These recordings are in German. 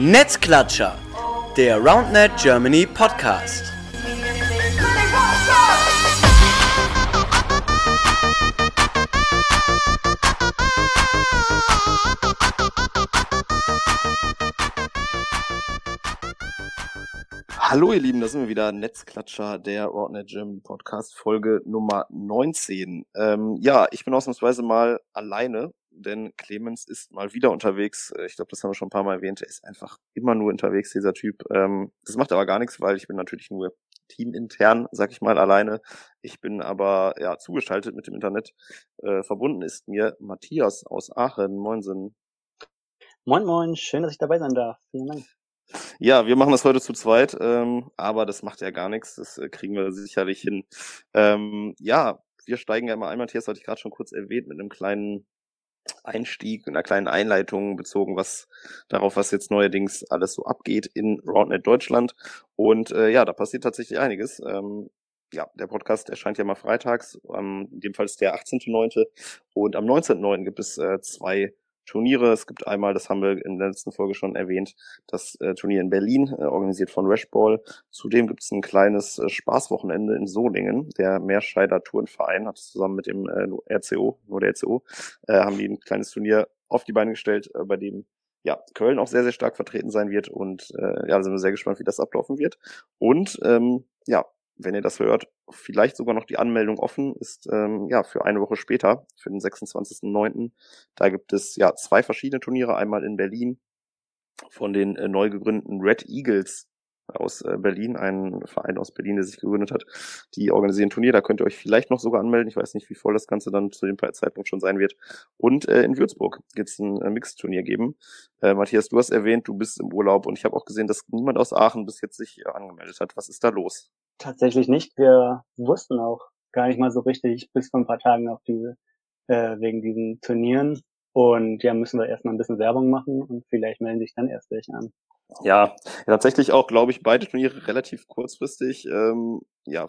Netzklatscher, der RoundNet Germany Podcast. Hallo ihr Lieben, da sind wir wieder, Netzklatscher, der RoundNet Germany Podcast, Folge Nummer 19. Ähm, ja, ich bin ausnahmsweise mal alleine denn Clemens ist mal wieder unterwegs. Äh, ich glaube, das haben wir schon ein paar Mal erwähnt. Er ist einfach immer nur unterwegs, dieser Typ. Ähm, das macht aber gar nichts, weil ich bin natürlich nur teamintern, sag ich mal, alleine. Ich bin aber ja zugeschaltet mit dem Internet. Äh, verbunden ist mir Matthias aus Aachen. Moinsen. Moin, moin. Schön, dass ich dabei sein darf. Vielen Dank. Ja, wir machen das heute zu zweit, ähm, aber das macht ja gar nichts. Das äh, kriegen wir sicherlich hin. Ähm, ja, wir steigen ja immer ein, Matthias hatte ich gerade schon kurz erwähnt, mit einem kleinen Einstieg, in einer kleinen Einleitung bezogen, was darauf, was jetzt neuerdings alles so abgeht in RoundNet Deutschland. Und äh, ja, da passiert tatsächlich einiges. Ähm, ja, der Podcast erscheint ja mal freitags. Ähm, in dem Fall ist der 18.9. Und am 19.9. gibt es äh, zwei Turniere. Es gibt einmal, das haben wir in der letzten Folge schon erwähnt, das äh, Turnier in Berlin, äh, organisiert von Rashball. Zudem gibt es ein kleines äh, Spaßwochenende in Solingen. Der Meerscheider Turnverein hat zusammen mit dem äh, RCO, nur der RCO, äh, haben die ein kleines Turnier auf die Beine gestellt, äh, bei dem ja, Köln auch sehr, sehr stark vertreten sein wird und äh, ja, sind wir sehr gespannt, wie das ablaufen wird. Und ähm, ja, wenn ihr das hört, vielleicht sogar noch die Anmeldung offen ist, ähm, ja, für eine Woche später, für den 26.09. Da gibt es ja zwei verschiedene Turniere, einmal in Berlin von den äh, neu gegründeten Red Eagles aus äh, Berlin, ein Verein aus Berlin, der sich gegründet hat. Die organisieren Turnier, da könnt ihr euch vielleicht noch sogar anmelden. Ich weiß nicht, wie voll das Ganze dann zu dem Zeitpunkt schon sein wird. Und äh, in Würzburg wird es ein äh, Mixturnier geben. Äh, Matthias, du hast erwähnt, du bist im Urlaub und ich habe auch gesehen, dass niemand aus Aachen bis jetzt sich äh, angemeldet hat. Was ist da los? Tatsächlich nicht. Wir wussten auch gar nicht mal so richtig bis vor ein paar Tagen auf diese, äh, wegen diesen Turnieren. Und ja, müssen wir erstmal ein bisschen Werbung machen und vielleicht melden sich dann erst welche an. Ja, tatsächlich auch, glaube ich, beide Turniere relativ kurzfristig ähm, ja,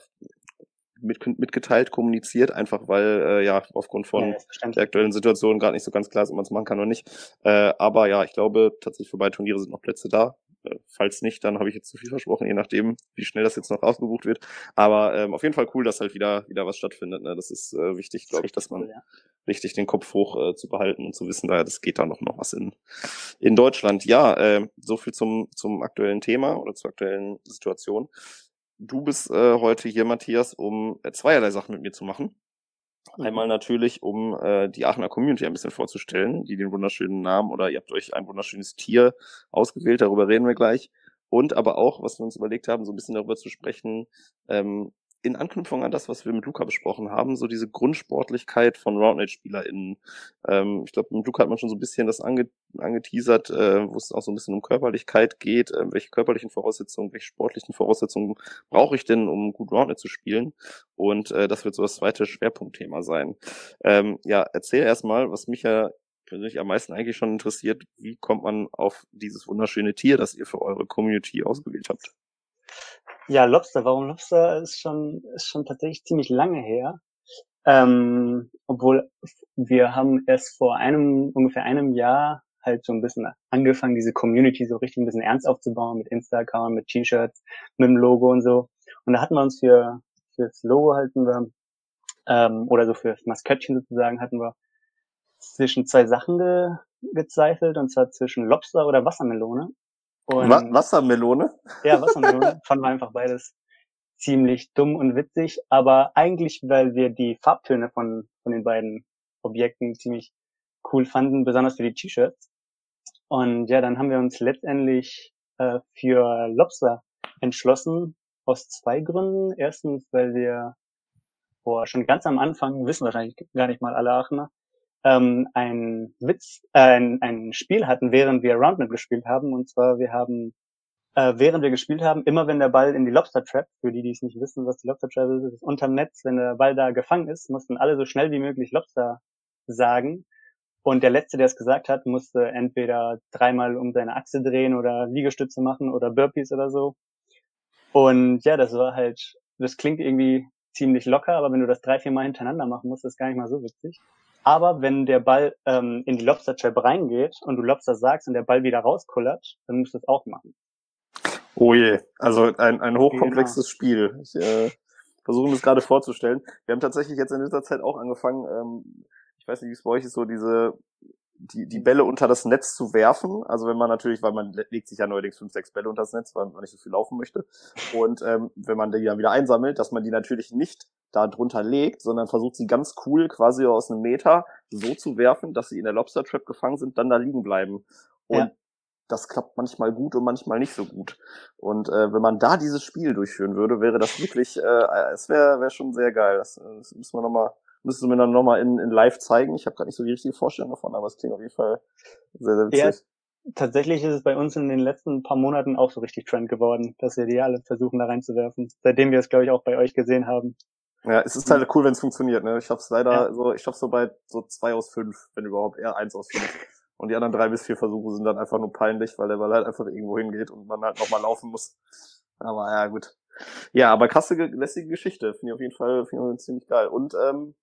mit, mitgeteilt, kommuniziert, einfach weil äh, ja aufgrund von ja, der aktuellen Situation gerade nicht so ganz klar ist, ob man es machen kann oder nicht. Äh, aber ja, ich glaube tatsächlich für beide Turniere sind noch Plätze da. Äh, falls nicht, dann habe ich jetzt zu viel versprochen, je nachdem, wie schnell das jetzt noch ausgebucht wird. Aber ähm, auf jeden Fall cool, dass halt wieder wieder was stattfindet. Ne? Das ist äh, wichtig, glaube ich, dass man cool, ja. richtig den Kopf hoch äh, zu behalten und zu wissen, da das geht da noch noch was in in Deutschland. Ja, äh, so viel zum zum aktuellen Thema oder zur aktuellen Situation. Du bist äh, heute hier, Matthias, um äh, zweierlei Sachen mit mir zu machen. Einmal natürlich, um äh, die Aachener Community ein bisschen vorzustellen, die den wunderschönen Namen oder ihr habt euch ein wunderschönes Tier ausgewählt, darüber reden wir gleich. Und aber auch, was wir uns überlegt haben, so ein bisschen darüber zu sprechen, ähm, in Anknüpfung an das, was wir mit Luca besprochen haben, so diese Grundsportlichkeit von Roundnet-SpielerInnen. Ähm, ich glaube, mit Luca hat man schon so ein bisschen das ange angeteasert, äh, wo es auch so ein bisschen um Körperlichkeit geht. Äh, welche körperlichen Voraussetzungen, welche sportlichen Voraussetzungen brauche ich denn, um gut Roundnet zu spielen? Und äh, das wird so das zweite Schwerpunktthema sein. Ähm, ja, erzähl erstmal, was mich ja persönlich am meisten eigentlich schon interessiert, wie kommt man auf dieses wunderschöne Tier, das ihr für eure Community ausgewählt habt? Ja, Lobster. Warum Lobster ist schon, ist schon tatsächlich ziemlich lange her. Ähm, obwohl wir haben erst vor einem, ungefähr einem Jahr halt so ein bisschen angefangen, diese Community so richtig ein bisschen ernst aufzubauen mit Instagram, mit T-Shirts, mit dem Logo und so. Und da hatten wir uns für, fürs Logo halten wir, ähm, oder so fürs Maskottchen sozusagen hatten wir zwischen zwei Sachen ge, gezweifelt, und zwar zwischen Lobster oder Wassermelone. Und, Wa Wassermelone? Ja, Wassermelone. Fanden wir einfach beides ziemlich dumm und witzig, aber eigentlich, weil wir die Farbtöne von, von den beiden Objekten ziemlich cool fanden, besonders für die T-Shirts. Und ja, dann haben wir uns letztendlich äh, für Lobster entschlossen, aus zwei Gründen. Erstens, weil wir boah, schon ganz am Anfang, wissen wahrscheinlich gar nicht mal alle Aachener, ähm, ein Witz, äh, ein, ein Spiel hatten, während wir Roundnet gespielt haben. Und zwar, wir haben, äh, während wir gespielt haben, immer wenn der Ball in die Lobster Trap, für die, die es nicht wissen, was die Lobster Trap ist, ist unterm Netz, wenn der Ball da gefangen ist, mussten alle so schnell wie möglich Lobster sagen. Und der Letzte, der es gesagt hat, musste entweder dreimal um seine Achse drehen oder Liegestütze machen oder Burpees oder so. Und ja, das war halt, das klingt irgendwie ziemlich locker, aber wenn du das drei, vier Mal hintereinander machen musst, ist gar nicht mal so witzig. Aber wenn der Ball ähm, in die Lobster Trap reingeht und du Lobster sagst und der Ball wieder rauskullert, dann musst du es auch machen. Oh je, also ein, ein hochkomplexes genau. Spiel. Ich äh, versuche mir das gerade vorzustellen. Wir haben tatsächlich jetzt in dieser Zeit auch angefangen, ähm, ich weiß nicht, wie es bei euch ist, so diese die, die Bälle unter das Netz zu werfen. Also wenn man natürlich, weil man legt sich ja neuerdings fünf, sechs Bälle unter das Netz, weil man nicht so viel laufen möchte. Und ähm, wenn man die dann wieder einsammelt, dass man die natürlich nicht da drunter legt, sondern versucht sie ganz cool quasi aus einem Meter so zu werfen, dass sie in der Lobster Trap gefangen sind, dann da liegen bleiben. Und ja. das klappt manchmal gut und manchmal nicht so gut. Und äh, wenn man da dieses Spiel durchführen würde, wäre das wirklich, äh, es wäre wär schon sehr geil. Das, das müssen wir nochmal müsstest du mir dann nochmal in, in live zeigen. Ich habe gerade nicht so die richtige Vorstellung davon, aber es klingt auf jeden Fall sehr, sehr witzig. Ja, tatsächlich ist es bei uns in den letzten paar Monaten auch so richtig Trend geworden, dass wir die alle versuchen da reinzuwerfen. Seitdem wir es, glaube ich, auch bei euch gesehen haben. Ja, es ist halt cool, wenn es funktioniert. Ne? Ich schaff's leider ja. so, ich schaff's so bei so zwei aus fünf, wenn überhaupt eher eins aus fünf. Und die anderen drei bis vier Versuche sind dann einfach nur peinlich, weil der Ball halt einfach irgendwo hingeht und man halt nochmal laufen muss. Aber ja, gut. Ja, aber krasse, lässige Geschichte. Finde ich auf jeden Fall, ich ziemlich geil. Und ähm,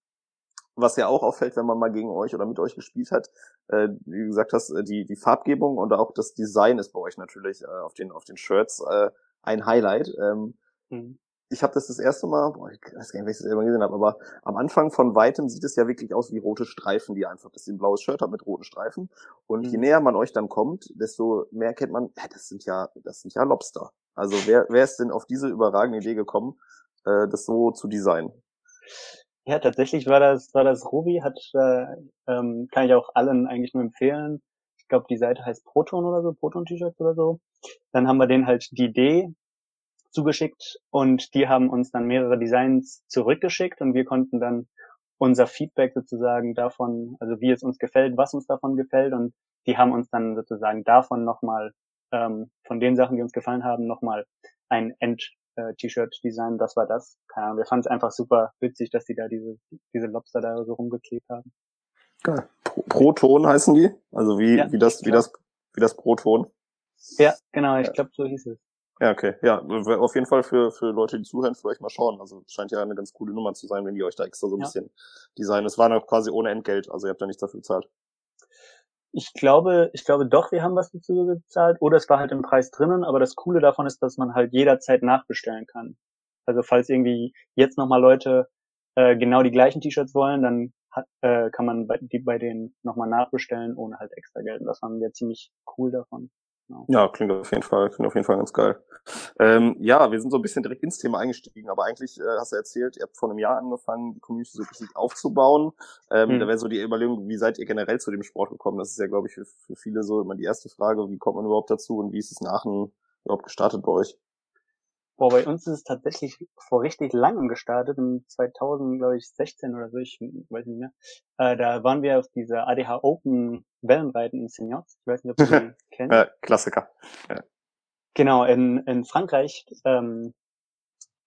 was ja auch auffällt, wenn man mal gegen euch oder mit euch gespielt hat, äh, wie du gesagt hast, äh, die, die Farbgebung und auch das Design ist bei euch natürlich äh, auf, den, auf den Shirts äh, ein Highlight. Ähm, mhm. Ich habe das das erste Mal, boah, ich weiß gar nicht, welches ich das gesehen habe, aber am Anfang von weitem sieht es ja wirklich aus wie rote Streifen, die einfach, das ist ein blaues Shirt hat mit roten Streifen. Und mhm. je näher man euch dann kommt, desto mehr kennt man, ja, das sind ja, das sind ja Lobster. Also wer, wer ist denn auf diese überragende Idee gekommen, äh, das so zu designen? Ja, tatsächlich war das, war das Ruby, hat, äh, ähm, kann ich auch allen eigentlich nur empfehlen. Ich glaube, die Seite heißt Proton oder so, Proton-T-Shirts oder so. Dann haben wir denen halt die Idee zugeschickt und die haben uns dann mehrere Designs zurückgeschickt und wir konnten dann unser Feedback sozusagen davon, also wie es uns gefällt, was uns davon gefällt und die haben uns dann sozusagen davon nochmal, ähm, von den Sachen, die uns gefallen haben, nochmal ein End, äh, T-Shirt-Design, das war das. Keine Ahnung, wir fanden es einfach super witzig, dass die da diese, diese Lobster da so rumgeklebt haben. Geil. Proton heißen die? Also wie, ja, wie das, wie das, wie das Proton? Ja, genau, ich ja. glaube, so hieß es. Ja, okay. Ja, auf jeden Fall für, für Leute, die zuhören, vielleicht mal schauen. Also scheint ja eine ganz coole Nummer zu sein, wenn die euch da extra so ein ja. bisschen designen. Es war noch quasi ohne Entgelt, also ihr habt da nichts dafür bezahlt. Ich glaube, ich glaube doch, wir haben was dazu gezahlt. Oder es war halt im Preis drinnen. Aber das Coole davon ist, dass man halt jederzeit nachbestellen kann. Also falls irgendwie jetzt nochmal Leute äh, genau die gleichen T-Shirts wollen, dann hat, äh, kann man bei, die bei denen nochmal nachbestellen, ohne halt extra Geld. Und das fanden wir ziemlich cool davon. Genau. Ja, klingt auf jeden Fall, klingt auf jeden Fall ganz geil. Ähm, ja, wir sind so ein bisschen direkt ins Thema eingestiegen, aber eigentlich äh, hast du erzählt, ihr habt vor einem Jahr angefangen, die Community so richtig aufzubauen. Ähm, mhm. Da wäre so die Überlegung, wie seid ihr generell zu dem Sport gekommen? Das ist ja, glaube ich, für, für viele so immer die erste Frage, wie kommt man überhaupt dazu und wie ist es nachher überhaupt gestartet bei euch? Boah, bei uns ist es tatsächlich vor richtig langem gestartet, im 2000, glaube ich, 16 oder so, ich weiß nicht mehr. Äh, da waren wir auf dieser ADH Open Wellenreiten in Seniors. Ich weiß nicht, ob du die kennst. Ja, Klassiker. Ja. Genau, in, in Frankreich. Ähm,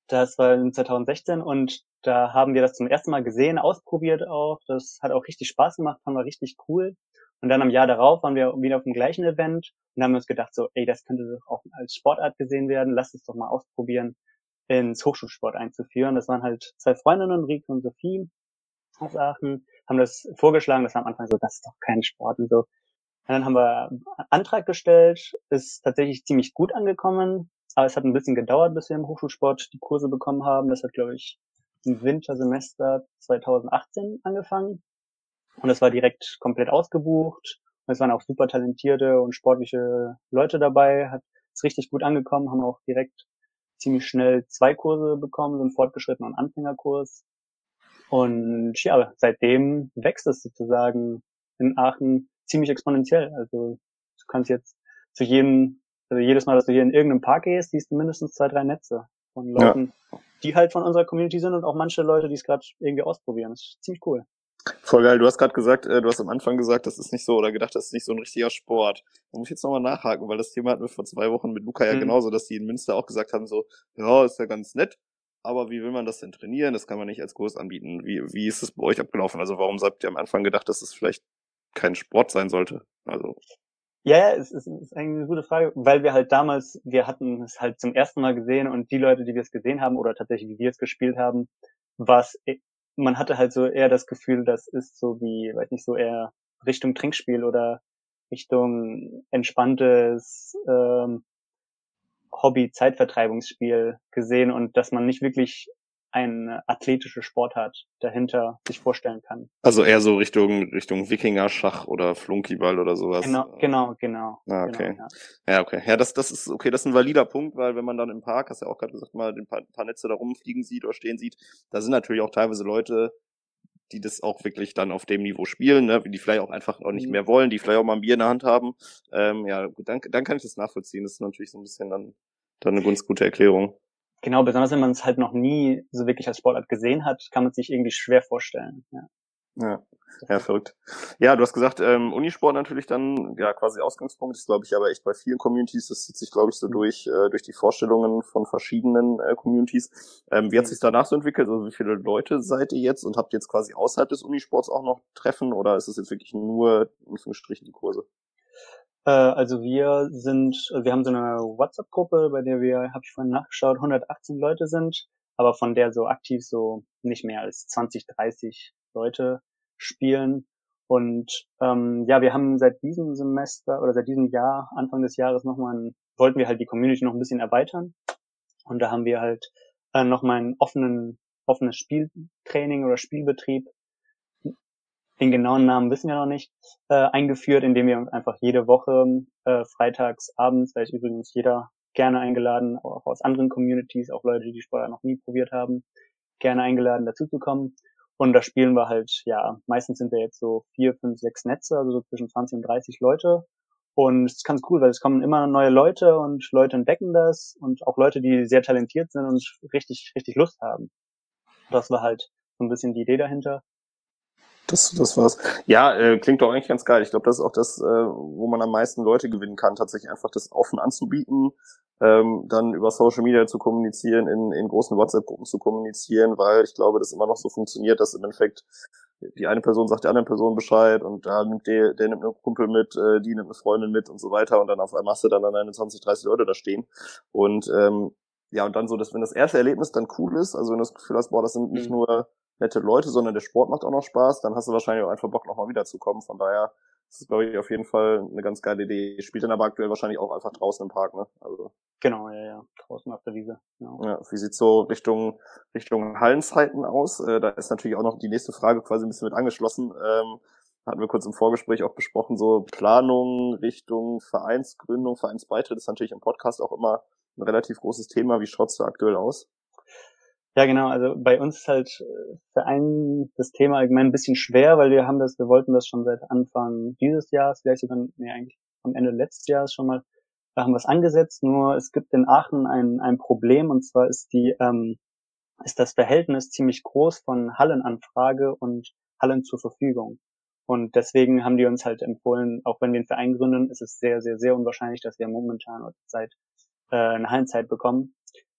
das war in 2016 und da haben wir das zum ersten Mal gesehen, ausprobiert auch. Das hat auch richtig Spaß gemacht, fand wir richtig cool. Und dann am Jahr darauf waren wir wieder auf dem gleichen Event und haben uns gedacht so, ey, das könnte doch auch als Sportart gesehen werden, lass es doch mal ausprobieren, ins Hochschulsport einzuführen. Das waren halt zwei Freundinnen, Rieke und Sophie aus Aachen, haben das vorgeschlagen, das war am Anfang so, das ist doch kein Sport und so. Und dann haben wir einen Antrag gestellt, ist tatsächlich ziemlich gut angekommen, aber es hat ein bisschen gedauert, bis wir im Hochschulsport die Kurse bekommen haben. Das hat, glaube ich, im Wintersemester 2018 angefangen. Und es war direkt komplett ausgebucht. Und es waren auch super talentierte und sportliche Leute dabei. Hat es richtig gut angekommen, haben auch direkt ziemlich schnell zwei Kurse bekommen, so einen fortgeschrittenen Anfängerkurs. Und ja, seitdem wächst es sozusagen in Aachen ziemlich exponentiell. Also du kannst jetzt zu jedem, also jedes Mal, dass du hier in irgendeinem Park gehst, siehst du mindestens zwei, drei Netze von Leuten, ja. die halt von unserer Community sind und auch manche Leute, die es gerade irgendwie ausprobieren. Das ist ziemlich cool. Voll geil. Du hast gerade gesagt, äh, du hast am Anfang gesagt, das ist nicht so oder gedacht, das ist nicht so ein richtiger Sport. Da muss ich jetzt nochmal nachhaken, weil das Thema hatten wir vor zwei Wochen mit Luca ja mhm. genauso, dass die in Münster auch gesagt haben, so, ja, ist ja ganz nett, aber wie will man das denn trainieren? Das kann man nicht als Kurs anbieten. Wie, wie ist es bei euch abgelaufen? Also warum habt ihr am Anfang gedacht, dass es vielleicht kein Sport sein sollte? Also. Ja, ja, es ist, ist eigentlich eine gute Frage, weil wir halt damals, wir hatten es halt zum ersten Mal gesehen und die Leute, die wir es gesehen haben oder tatsächlich, wie wir es gespielt haben, war es man hatte halt so eher das Gefühl, das ist so wie, weiß nicht, so eher Richtung Trinkspiel oder Richtung entspanntes ähm, Hobby-Zeitvertreibungsspiel gesehen und dass man nicht wirklich eine athletische Sportart dahinter sich vorstellen kann. Also eher so Richtung Richtung Wikinger-Schach oder Flunkyball oder sowas. Genau, genau, genau. Ah, okay. Genau, ja. ja. okay. Ja, das, das ist okay, das ist ein valider Punkt, weil wenn man dann im Park, hast du ja auch gerade gesagt, mal ein paar, ein paar Netze da rumfliegen sieht oder stehen sieht, da sind natürlich auch teilweise Leute, die das auch wirklich dann auf dem Niveau spielen, ne? die vielleicht auch einfach auch nicht Mhm. mehr wollen, die vielleicht auch mal ein Bier in der Hand haben. Ähm, ja, gut, dann, dann kann ich das nachvollziehen. Das ist natürlich so ein bisschen dann, dann eine ganz gute Erklärung. Genau, besonders wenn man es halt noch nie so wirklich als Sportart gesehen hat, kann man es sich irgendwie schwer vorstellen. Ja. Ja, ja, verrückt. Ja, du hast gesagt, ähm, Unisport natürlich dann, ja, quasi Ausgangspunkt ist, glaube ich, aber echt bei vielen Communities, das zieht sich, glaube ich, so durch, äh, durch die Vorstellungen von verschiedenen äh, Communities. Ähm, wie hat Mhm. sich danach so entwickelt? Also wie viele Leute seid ihr jetzt und habt ihr jetzt quasi außerhalb des Unisports auch noch Treffen oder ist es jetzt wirklich nur, in Anführungsstrichen, die Kurse? Äh, also wir sind, wir haben so eine WhatsApp-Gruppe, bei der wir, habe ich vorhin nachgeschaut, 118 Leute sind, aber von der so aktiv so nicht mehr als 20, 30 Leute spielen. Und ähm, ja, wir haben seit diesem Semester oder seit diesem Jahr, Anfang des Jahres nochmal, ein, wollten wir halt die Community noch ein bisschen erweitern. Und da haben wir halt äh, nochmal ein offenen, offenes Spieltraining oder Spielbetrieb den genauen Namen wissen wir noch nicht, äh, eingeführt, indem wir uns einfach jede Woche äh, freitags abends, da ist übrigens jeder gerne eingeladen, auch aus anderen Communities, auch Leute, die die Sportart noch nie probiert haben, gerne eingeladen, dazuzukommen. Und da spielen wir halt, ja, meistens sind wir jetzt so vier, fünf, sechs Netze, also so zwischen 20 und 30 Leute. Und es ist ganz cool, weil es kommen immer neue Leute und Leute entdecken das und auch Leute, die sehr talentiert sind und richtig, richtig Lust haben. Das war halt so ein bisschen die Idee dahinter. Das, das war's. Ja, äh, klingt doch eigentlich ganz geil. Ich glaube, das ist auch das, äh, wo man am meisten Leute gewinnen kann, tatsächlich einfach das offen anzubieten, ähm, dann über Social Media zu kommunizieren, in, in großen WhatsApp-Gruppen zu kommunizieren, weil ich glaube, das immer noch so funktioniert, dass im Endeffekt die eine Person sagt der anderen Person Bescheid und da nimmt der, der nimmt einen Kumpel mit, äh, die nimmt eine Freundin mit und so weiter und dann auf einmal hast du dann alleine 20, 30 Leute da stehen und ähm, ja, und dann so, dass wenn das erste Erlebnis dann cool ist, also wenn du das Gefühl hast, boah, das sind nicht Mhm. nur nette Leute, sondern der Sport macht auch noch Spaß, dann hast du wahrscheinlich auch einfach Bock, nochmal wiederzukommen. Von daher ist es, glaube ich, auf jeden Fall eine ganz geile Idee. Spielt dann aber aktuell wahrscheinlich auch einfach draußen im Park, ne? Also, Genau, ja, ja, draußen auf der Wiese. Genau. ja, wie sieht's so Richtung, Richtung Hallenzeiten aus? Äh, da ist natürlich auch noch die nächste Frage quasi ein bisschen mit angeschlossen. Ähm, hatten wir kurz im Vorgespräch auch besprochen, so Planung Richtung Vereinsgründung, Vereinsbeitritt ist natürlich im Podcast auch immer ein relativ großes Thema. Wie schaut's da aktuell aus? Ja, genau. Also bei uns ist halt äh, für einen das Thema allgemein ein bisschen schwer, weil wir haben das, wir wollten das schon seit Anfang dieses Jahres, vielleicht sogar, nee, eigentlich am Ende letztes Jahres schon mal, da haben wir es angesetzt. Nur es gibt in Aachen ein, ein Problem und zwar ist die, ähm, ist das Verhältnis ziemlich groß von Hallenanfrage und Hallen zur Verfügung. Und deswegen haben die uns halt empfohlen, auch wenn wir einen Verein gründen, ist es sehr, sehr, sehr unwahrscheinlich, dass wir momentan Zeit äh, eine Hallenzeit bekommen.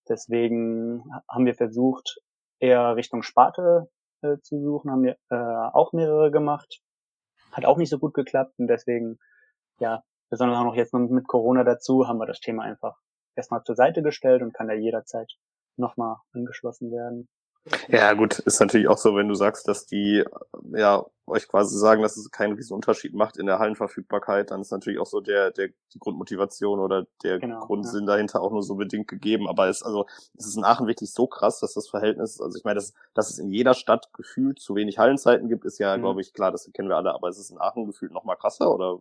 Deswegen haben wir versucht, eher Richtung Sparte äh, zu suchen, haben wir äh, auch mehrere gemacht. Hat auch nicht so gut geklappt und deswegen, ja, besonders auch noch jetzt mit Corona dazu, haben wir das Thema einfach erstmal zur Seite gestellt und kann da jederzeit nochmal angeschlossen werden. Ja, gut, ist natürlich auch so, wenn du sagst, dass die ja euch quasi sagen, dass es keinen riesen Unterschied macht in der Hallenverfügbarkeit, dann ist natürlich auch so der, der die Grundmotivation oder der Genau, Grundsinn dahinter auch nur so bedingt gegeben. Aber es also es ist in Aachen wirklich so krass, dass das Verhältnis, also ich meine, dass, dass es in jeder Stadt gefühlt zu wenig Hallenzeiten gibt, ist ja, Mhm. glaube ich, klar, das kennen wir alle, aber es ist in Aachen gefühlt noch mal krasser oder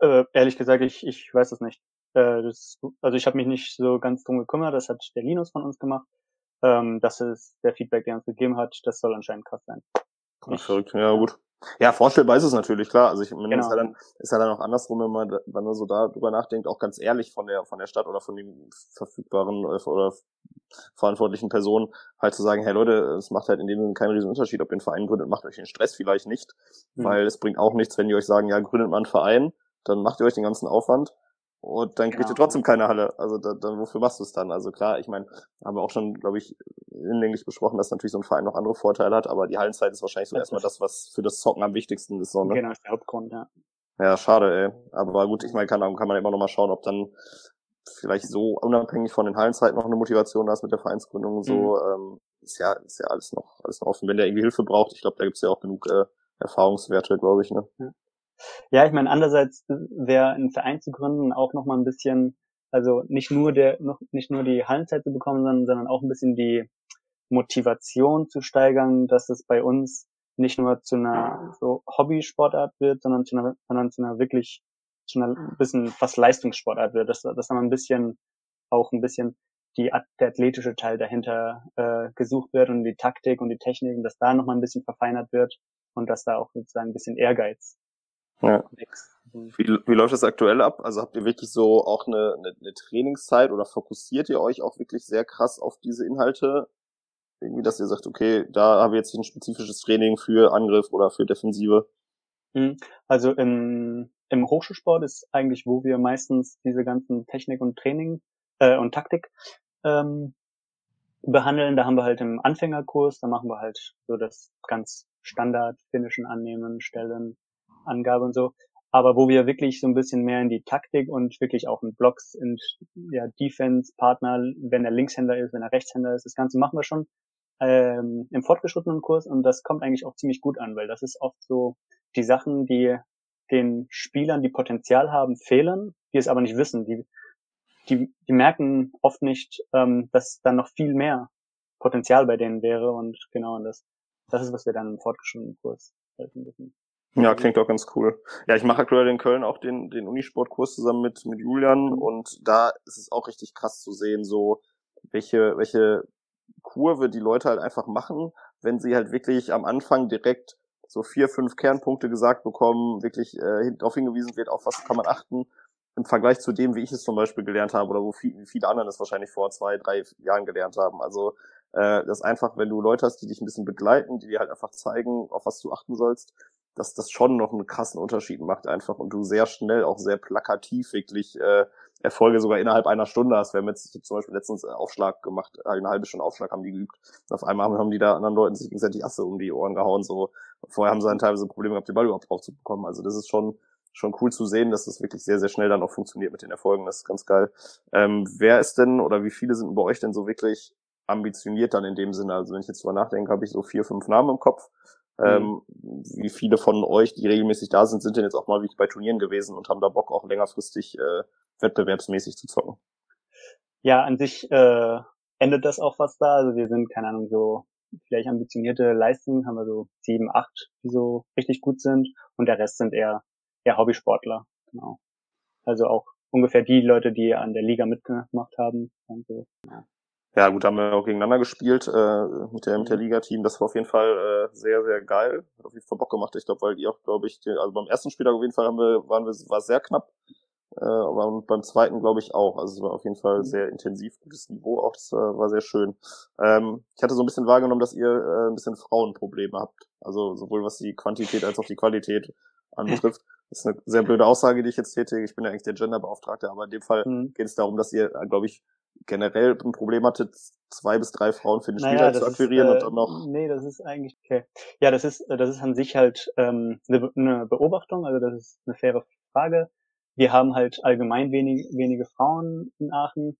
Äh, ehrlich gesagt, ich, ich weiß es nicht. Äh, das, also ich habe mich nicht so ganz drum gekümmert, das hat der Linus von uns gemacht. Ähm, das ist der Feedback, der uns gegeben hat. Das soll anscheinend krass sein. Ich- verrückt. Ja, gut. Ja, vorstellbar ist es natürlich, klar. Also ich meine, Genau. ist ja dann, ist ja dann auch andersrum, wenn man, wenn man so darüber nachdenkt, auch ganz ehrlich von der, von der Stadt oder von den verfügbaren äh, oder verantwortlichen Personen halt zu sagen, hey Leute, es macht halt in dem Sinne keinen riesen Unterschied, ob ihr einen Verein gründet, macht euch den Stress vielleicht nicht, Mhm. weil es bringt auch nichts, wenn die euch sagen, ja, gründet mal einen Verein, dann macht ihr euch den ganzen Aufwand und dann kriegt Genau, ihr trotzdem keine Halle. Also da, dann wofür machst du es dann? Also klar, ich meine, haben wir auch schon, glaube ich, hinlänglich besprochen, dass natürlich so ein Verein noch andere Vorteile hat, aber die Hallenzeit ist wahrscheinlich so Das erstmal das, was für das Zocken am wichtigsten ist. So, ne? Genau, der Hauptgrund, ja. Ja, schade, ey. Aber gut, ich meine, kann, kann man immer noch mal schauen, ob dann vielleicht so unabhängig von den Hallenzeiten noch eine Motivation da ist mit der Vereinsgründung. So, ähm, ist ja, ist ja alles noch, alles noch offen. Wenn der irgendwie Hilfe braucht, ich glaube, da gibt's ja auch genug äh, Erfahrungswerte, glaube ich. Ne? Ja. Ja, ich meine, andererseits wäre ein Verein zu gründen auch noch mal ein bisschen, also nicht nur der, noch nicht nur die Hallenzeit zu bekommen, sondern, sondern auch ein bisschen die Motivation zu steigern, dass es bei uns nicht nur zu einer so Hobbysportart wird, sondern zu einer, sondern zu einer wirklich zu einer bisschen fast Leistungssportart wird, dass, dass dann ein bisschen auch ein bisschen die, der athletische Teil dahinter äh, gesucht wird und die Taktik und die Technik, dass da nochmal ein bisschen verfeinert wird und dass da auch sozusagen ein bisschen Ehrgeiz ja. wächst. Wie, wie läuft das aktuell ab? Also habt ihr wirklich so auch eine, eine, eine Trainingszeit oder fokussiert ihr euch auch wirklich sehr krass auf diese Inhalte? Irgendwie, dass ihr sagt, okay, da habe ich jetzt ein spezifisches Training für Angriff oder für Defensive. Hm, also im, im Hochschulsport ist eigentlich, wo wir meistens diese ganzen Technik und Training äh, und Taktik ähm, behandeln. Da haben wir halt im Anfängerkurs, da machen wir halt so das ganz Standard Finnischen annehmen, Stellen, Angabe und so. Aber wo wir wirklich so ein bisschen mehr in die Taktik und wirklich auch in Blocks und ja, Defense-Partner, wenn er Linkshänder ist, wenn er Rechtshänder ist, das Ganze machen wir schon ähm, im fortgeschrittenen Kurs und das kommt eigentlich auch ziemlich gut an, weil das ist oft so die Sachen, die den Spielern, die Potenzial haben, fehlen, die es aber nicht wissen. Die, die, die merken oft nicht, ähm, dass da noch viel mehr Potenzial bei denen wäre und genau und das, das ist, was wir dann im fortgeschrittenen Kurs halt bisschen ja, klingt doch ganz cool. Ja, ich mache aktuell in Köln auch den, den Unisportkurs zusammen mit, mit Julian mhm. und da ist es auch richtig krass zu sehen, so welche, welche Kurve die Leute halt einfach machen, wenn sie halt wirklich am Anfang direkt so vier, fünf Kernpunkte gesagt bekommen, wirklich äh, darauf hingewiesen wird, auf was kann man achten, im Vergleich zu dem, wie ich es zum Beispiel gelernt habe oder wo viel, viele anderen es wahrscheinlich vor zwei, drei Jahren gelernt haben. Also äh, das einfach, wenn du Leute hast, die dich ein bisschen begleiten, die dir halt einfach zeigen, auf was du achten sollst, dass das schon noch einen krassen Unterschied macht einfach und du sehr schnell auch sehr plakativ wirklich äh, Erfolge sogar innerhalb einer Stunde hast. Wir haben jetzt zum Beispiel letztens Aufschlag gemacht, äh, eine halbe Stunde Aufschlag haben die geübt. Und auf einmal haben die da anderen Leuten sich gegenseitig Asse um die Ohren gehauen. So vorher haben sie dann teilweise Probleme gehabt, den Ball überhaupt drauf zu bekommen. Also das ist schon schon cool zu sehen, dass das wirklich sehr, sehr schnell dann auch funktioniert mit den Erfolgen. Das ist ganz geil. Ähm, wer ist denn oder wie viele sind bei euch denn so wirklich ambitioniert dann in dem Sinne? Also wenn ich jetzt drüber nachdenke, habe ich so vier, fünf Namen im Kopf. Ähm, mhm. wie viele von euch, die regelmäßig da sind, sind denn jetzt auch mal wie bei Turnieren gewesen und haben da Bock auch längerfristig äh, wettbewerbsmäßig zu zocken? Ja, an sich äh, endet das auch was da. Also wir sind, keine Ahnung, so vielleicht ambitionierte Leistungen, haben wir so sieben, acht, die so richtig gut sind und der Rest sind eher, eher Hobbysportler, genau. Also auch ungefähr die Leute, die an der Liga mitgemacht haben. Und so, ja. Ja, gut, haben wir auch gegeneinander gespielt äh, mit der mit der mhm. Liga-Team. Das war auf jeden Fall äh, sehr, sehr geil. Hat auf jeden Fall Bock gemacht. Ich glaube, weil die auch, glaube ich, den, also beim ersten Spieltag auf jeden Fall haben wir, waren wir, war sehr knapp. Äh, aber beim zweiten glaube ich auch. Also es war auf jeden Fall mhm. sehr intensiv, gutes Niveau auch. Das äh, war sehr schön. Ähm, ich hatte so ein bisschen wahrgenommen, dass ihr äh, ein bisschen Frauenprobleme habt. Also sowohl was die Quantität als auch die Qualität anbetrifft. Das ist eine sehr blöde Aussage, die ich jetzt tätige. Ich bin ja eigentlich der Genderbeauftragte, aber in dem Fall mhm. geht es darum, dass ihr, äh, glaube ich, generell ein Problem hattet, zwei bis drei Frauen für den naja, Spieler zu akquirieren ist, äh, und dann noch. Nee, das ist eigentlich okay. Ja, das ist, das ist an sich halt ähm, eine, eine Beobachtung, also das ist eine faire Frage. Wir haben halt allgemein wenig, wenige Frauen in Aachen.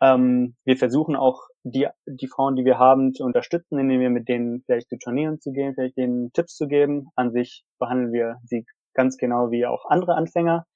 Ähm, wir versuchen auch die, die Frauen, die wir haben, zu unterstützen, indem wir mit denen vielleicht zu Turnieren zu gehen, vielleicht denen Tipps zu geben. An sich behandeln wir sie ganz genau wie auch andere Anfänger.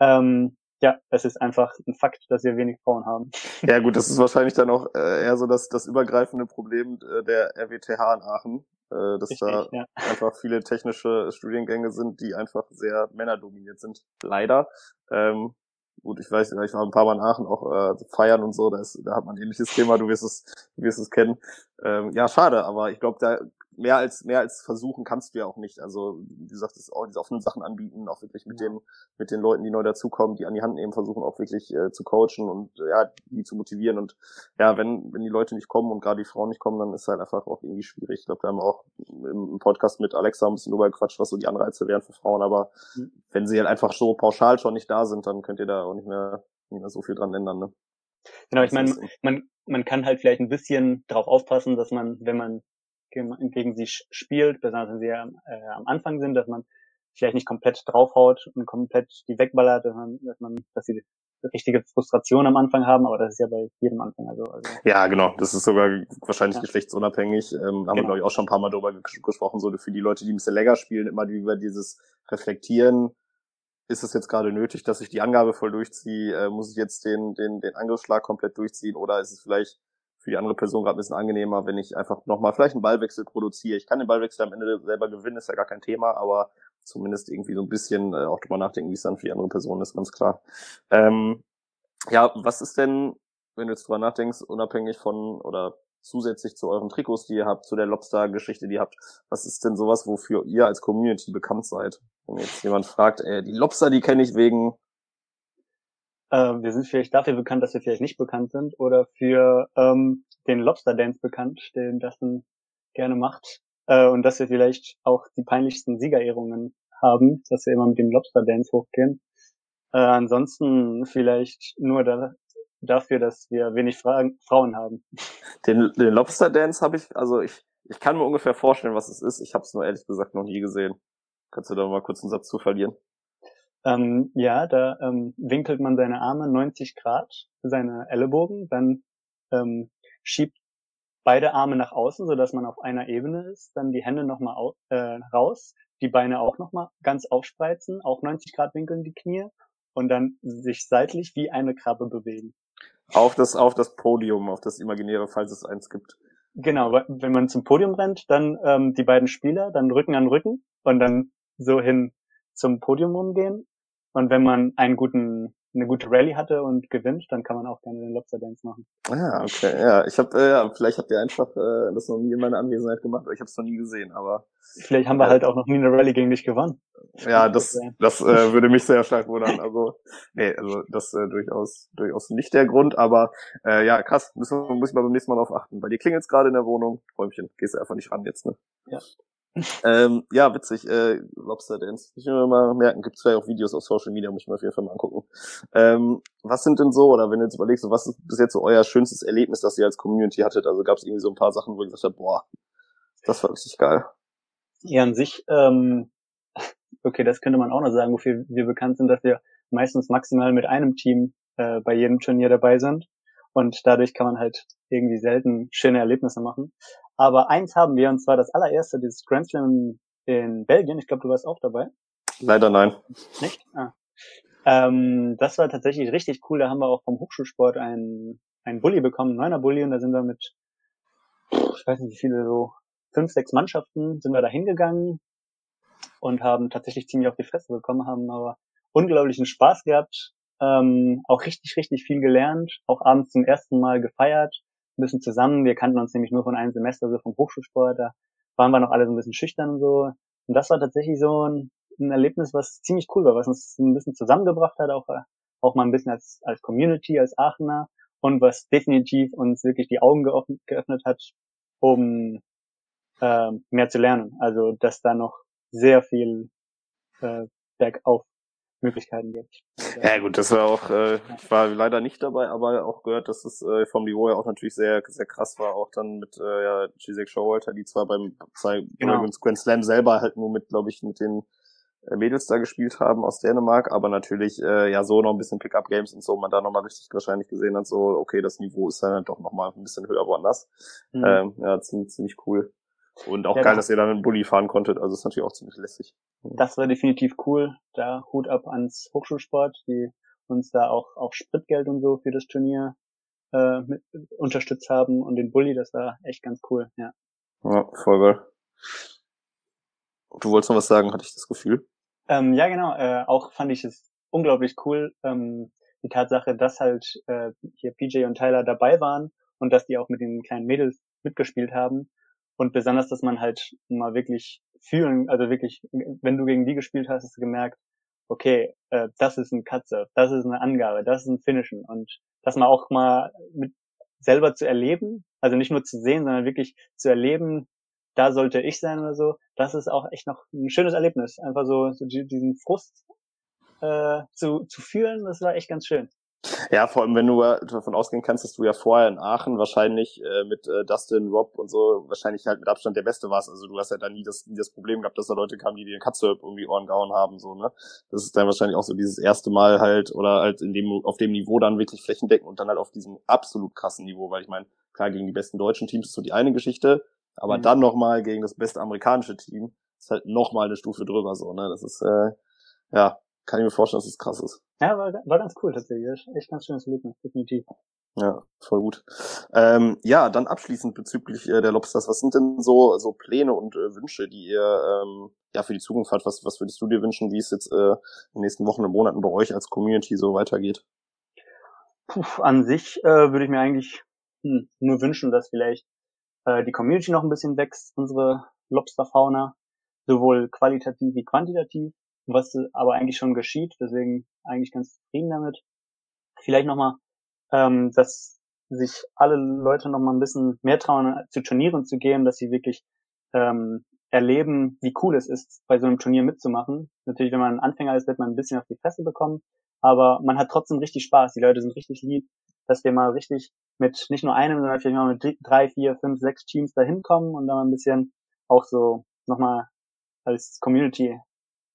Ähm, ja, es ist einfach ein Fakt, dass wir wenig Frauen haben. Ja gut, das ist wahrscheinlich dann auch äh, eher so das, das übergreifende Problem äh, der RWTH in Aachen, äh, dass Richtig, da ja. einfach viele technische Studiengänge sind, die einfach sehr männerdominiert sind. Leider. Ähm, gut, ich weiß, ich war ein paar Mal in Aachen auch äh, feiern und so, da, ist, da hat man ein ähnliches Thema, du wirst es, du wirst es kennen. Ähm, ja, schade, aber ich glaube, da mehr als mehr als versuchen kannst du ja auch nicht. Also wie gesagt, das auch diese offenen Sachen anbieten, auch wirklich mit dem mit den Leuten, die neu dazukommen, die an die Hand nehmen, versuchen auch wirklich äh, zu coachen und ja die zu motivieren. Und ja, wenn wenn die Leute nicht kommen und gerade die Frauen nicht kommen, dann ist halt einfach auch irgendwie schwierig. Ich glaube, wir haben auch im, Podcast mit Alexa ein bisschen drüber gequatscht, was so die Anreize wären für Frauen. Aber mhm. wenn sie halt einfach so pauschal schon nicht da sind, dann könnt ihr da auch nicht mehr, nicht mehr so viel dran ändern. Ne? Genau, ich meine, man, man kann halt vielleicht ein bisschen darauf aufpassen, dass man, wenn man gegen sie spielt, besonders wenn sie äh, am Anfang sind, dass man vielleicht nicht komplett draufhaut und komplett die wegballert, dass man, dass man, dass sie richtige Frustration am Anfang haben, aber das ist ja bei jedem Anfänger so. Also. Ja, genau. Das ist sogar wahrscheinlich ja. geschlechtsunabhängig. Ähm, haben genau. wir, glaube ich, auch schon ein paar Mal darüber gesprochen, so für die Leute, die ein bisschen länger spielen, immer über dieses Reflektieren. Ist es jetzt gerade nötig, dass ich die Angabe voll durchziehe? Äh, muss ich jetzt den, den, den Angriffsschlag komplett durchziehen? Oder ist es vielleicht für die andere Person gerade ein bisschen angenehmer, wenn ich einfach nochmal vielleicht einen Ballwechsel produziere. Ich kann den Ballwechsel am Ende selber gewinnen, ist ja gar kein Thema, aber zumindest irgendwie so ein bisschen äh, auch drüber nachdenken, wie es dann für die andere Person ist, ganz klar. Ähm, ja, was ist denn, wenn du jetzt drüber nachdenkst, unabhängig von oder zusätzlich zu euren Trikots, die ihr habt, zu der Lobster-Geschichte, die ihr habt, was ist denn sowas, wofür ihr als Community bekannt seid? Wenn jetzt jemand fragt, ey, die Lobster, die kenne ich wegen äh, wir sind vielleicht dafür bekannt, dass wir vielleicht nicht bekannt sind oder für ähm, den Lobster Dance bekannt, den Dustin gerne macht äh, und dass wir vielleicht auch die peinlichsten Siegerehrungen haben, dass wir immer mit dem Lobster Dance hochgehen. Äh, ansonsten vielleicht nur da, dafür, dass wir wenig Fra Frauen haben. Den, den Lobster Dance habe ich, also ich, ich kann mir ungefähr vorstellen, was es ist. Ich habe es nur ehrlich gesagt noch nie gesehen. Kannst du da mal kurz einen Satz zu verlieren? Ähm, ja, da ähm, winkelt man seine Arme 90 Grad, seine Ellenbogen, dann ähm, schiebt beide Arme nach außen, so dass man auf einer Ebene ist, dann die Hände nochmal äh, raus, die Beine auch nochmal ganz aufspreizen, auch 90 Grad winkeln die Knie und dann sich seitlich wie eine Krabbe bewegen. Auf das, auf das Podium, auf das imaginäre, falls es eins gibt. Genau, wenn man zum Podium rennt, dann ähm, die beiden Spieler, dann Rücken an Rücken und dann so hin zum Podium umgehen und wenn man einen guten, eine gute Rallye hatte und gewinnt, dann kann man auch gerne den Lobster Dance machen. Ah, okay. Ja, ich habe, äh, ja, vielleicht habt ihr einfach äh, das noch nie in meiner Anwesenheit gemacht, aber ich habe es noch nie gesehen, aber. Vielleicht haben wir halt auch noch nie eine Rallye gegen dich gewonnen. Ja, das, das äh, würde mich sehr stark wundern. Also, nee, also das äh, durchaus, durchaus nicht der Grund, aber äh, ja, krass, müssen muss ich mal beim nächsten Mal drauf achten. Bei dir klingelt's gerade in der Wohnung, Räumchen, gehst du einfach nicht ran jetzt, ne? Ja ähm, ja, witzig. Äh, Lobster Dance. Ich will mal merken, gibt es vielleicht auch Videos auf Social Media, muss ich mir auf jeden Fall mal angucken. Ähm, was sind denn so, oder wenn du jetzt überlegst, was ist bis jetzt so euer schönstes Erlebnis, das ihr als Community hattet? Also gab es irgendwie so ein paar Sachen, wo ihr gesagt habt, boah, das war richtig geil. Ja, an sich, ähm, okay, das könnte man auch noch sagen, wofür wir bekannt sind, dass wir meistens maximal mit einem Team äh, bei jedem Turnier dabei sind. Und dadurch kann man halt irgendwie selten schöne Erlebnisse machen. Aber eins haben wir, und zwar das allererste, dieses Grand Slam in Belgien. Ich glaube, du warst auch dabei. Leider nein. Nicht? Ah. Ähm, das war tatsächlich richtig cool. Da haben wir auch vom Hochschulsport einen, einen Bulli bekommen, einen neuner Bulli, und da sind wir mit, ich weiß nicht wie viele, so fünf, sechs Mannschaften sind wir da hingegangen und haben tatsächlich ziemlich auf die Fresse bekommen, haben aber unglaublichen Spaß gehabt, ähm, auch richtig, richtig viel gelernt, auch abends zum ersten Mal gefeiert, ein bisschen zusammen. Wir kannten uns nämlich nur von einem Semester, so vom Hochschulsport. Da waren wir noch alle so ein bisschen schüchtern und so. Und das war tatsächlich so ein, ein Erlebnis, was ziemlich cool war, was uns ein bisschen zusammengebracht hat, auch, auch mal ein bisschen als, als Community, als Aachener und was definitiv uns wirklich die Augen geöffnet, geöffnet hat, um äh, mehr zu lernen. Also, dass da noch sehr viel äh, bergauf Möglichkeiten gibt. Ja gut, das war auch, äh, ich war leider nicht dabei, aber auch gehört, dass es äh, vom Niveau ja auch natürlich sehr, sehr krass war, auch dann mit äh, ja, Gisek Showalter, die zwar beim zwei genau. Grand Slam selber halt nur mit, glaube ich, mit den äh, Mädels da gespielt haben aus Dänemark, aber natürlich äh, ja so noch ein bisschen Pickup-Games und so, man da nochmal richtig wahrscheinlich gesehen hat, so, okay, das Niveau ist dann halt doch nochmal ein bisschen höher woanders. Mhm. Ähm, ja, ziemlich, ziemlich cool. Und auch ja, geil, dass ihr dann einen Bulli fahren konntet. Also ist natürlich auch ziemlich lässig. Das war definitiv cool. Da Hut ab ans Hochschulsport, die uns da auch auch Spritgeld und so für das Turnier äh, mit, unterstützt haben und den Bulli, das war echt ganz cool, ja. Ja, voll geil. Du wolltest noch was sagen, hatte ich das Gefühl? Ähm, ja, genau. Äh, auch fand ich es unglaublich cool, ähm, die Tatsache, dass halt äh, hier PJ und Tyler dabei waren und dass die auch mit den kleinen Mädels mitgespielt haben und besonders, dass man halt mal wirklich fühlen, also wirklich, wenn du gegen die gespielt hast, hast du gemerkt, okay, äh, das ist ein Katze, das ist eine Angabe, das ist ein Finishen. Und das mal auch mal mit selber zu erleben, also nicht nur zu sehen, sondern wirklich zu erleben, da sollte ich sein oder so, das ist auch echt noch ein schönes Erlebnis. Einfach so, so diesen Frust äh, zu, zu fühlen, das war echt ganz schön. Ja, vor allem, wenn du davon ausgehen kannst, dass du ja vorher in Aachen wahrscheinlich äh, mit äh, Dustin, Rob und so wahrscheinlich halt mit Abstand der Beste warst. Also du hast ja da nie das, nie das Problem gehabt, dass da Leute kamen, die dir Katze irgendwie Ohren gehauen haben, so, ne? Das ist dann wahrscheinlich auch so dieses erste Mal halt, oder halt in dem, auf dem Niveau dann wirklich flächendeckend und dann halt auf diesem absolut krassen Niveau, weil ich meine, klar, gegen die besten deutschen Teams ist so die eine Geschichte, aber mhm. dann nochmal gegen das beste amerikanische Team ist halt nochmal eine Stufe drüber, so, ne? Das ist, äh, ja, kann ich mir vorstellen, dass es das krass ist. Ja, war, war ganz cool tatsächlich. Echt ganz schönes Erlebnis, definitiv. Ja, voll gut. Ähm, ja, dann abschließend bezüglich äh, der Lobsters, was sind denn so so Pläne und äh, Wünsche, die ihr ähm, ja für die Zukunft habt? Was was würdest du dir wünschen, wie es jetzt äh, in den nächsten Wochen und Monaten bei euch als Community so weitergeht? Puh, an sich äh, würde ich mir eigentlich hm, nur wünschen, dass vielleicht äh, die Community noch ein bisschen wächst, unsere Lobsterfauna, sowohl qualitativ wie quantitativ was aber eigentlich schon geschieht, deswegen eigentlich ganz zufrieden damit. Vielleicht nochmal, ähm, dass sich alle Leute nochmal ein bisschen mehr trauen, zu Turnieren zu gehen, dass sie wirklich ähm, erleben, wie cool es ist, bei so einem Turnier mitzumachen. Natürlich, wenn man ein Anfänger ist, wird man ein bisschen auf die Fresse bekommen, aber man hat trotzdem richtig Spaß. Die Leute sind richtig lieb, dass wir mal richtig mit nicht nur einem, sondern vielleicht mal mit drei, vier, fünf, sechs Teams dahin kommen und dann mal ein bisschen auch so nochmal als Community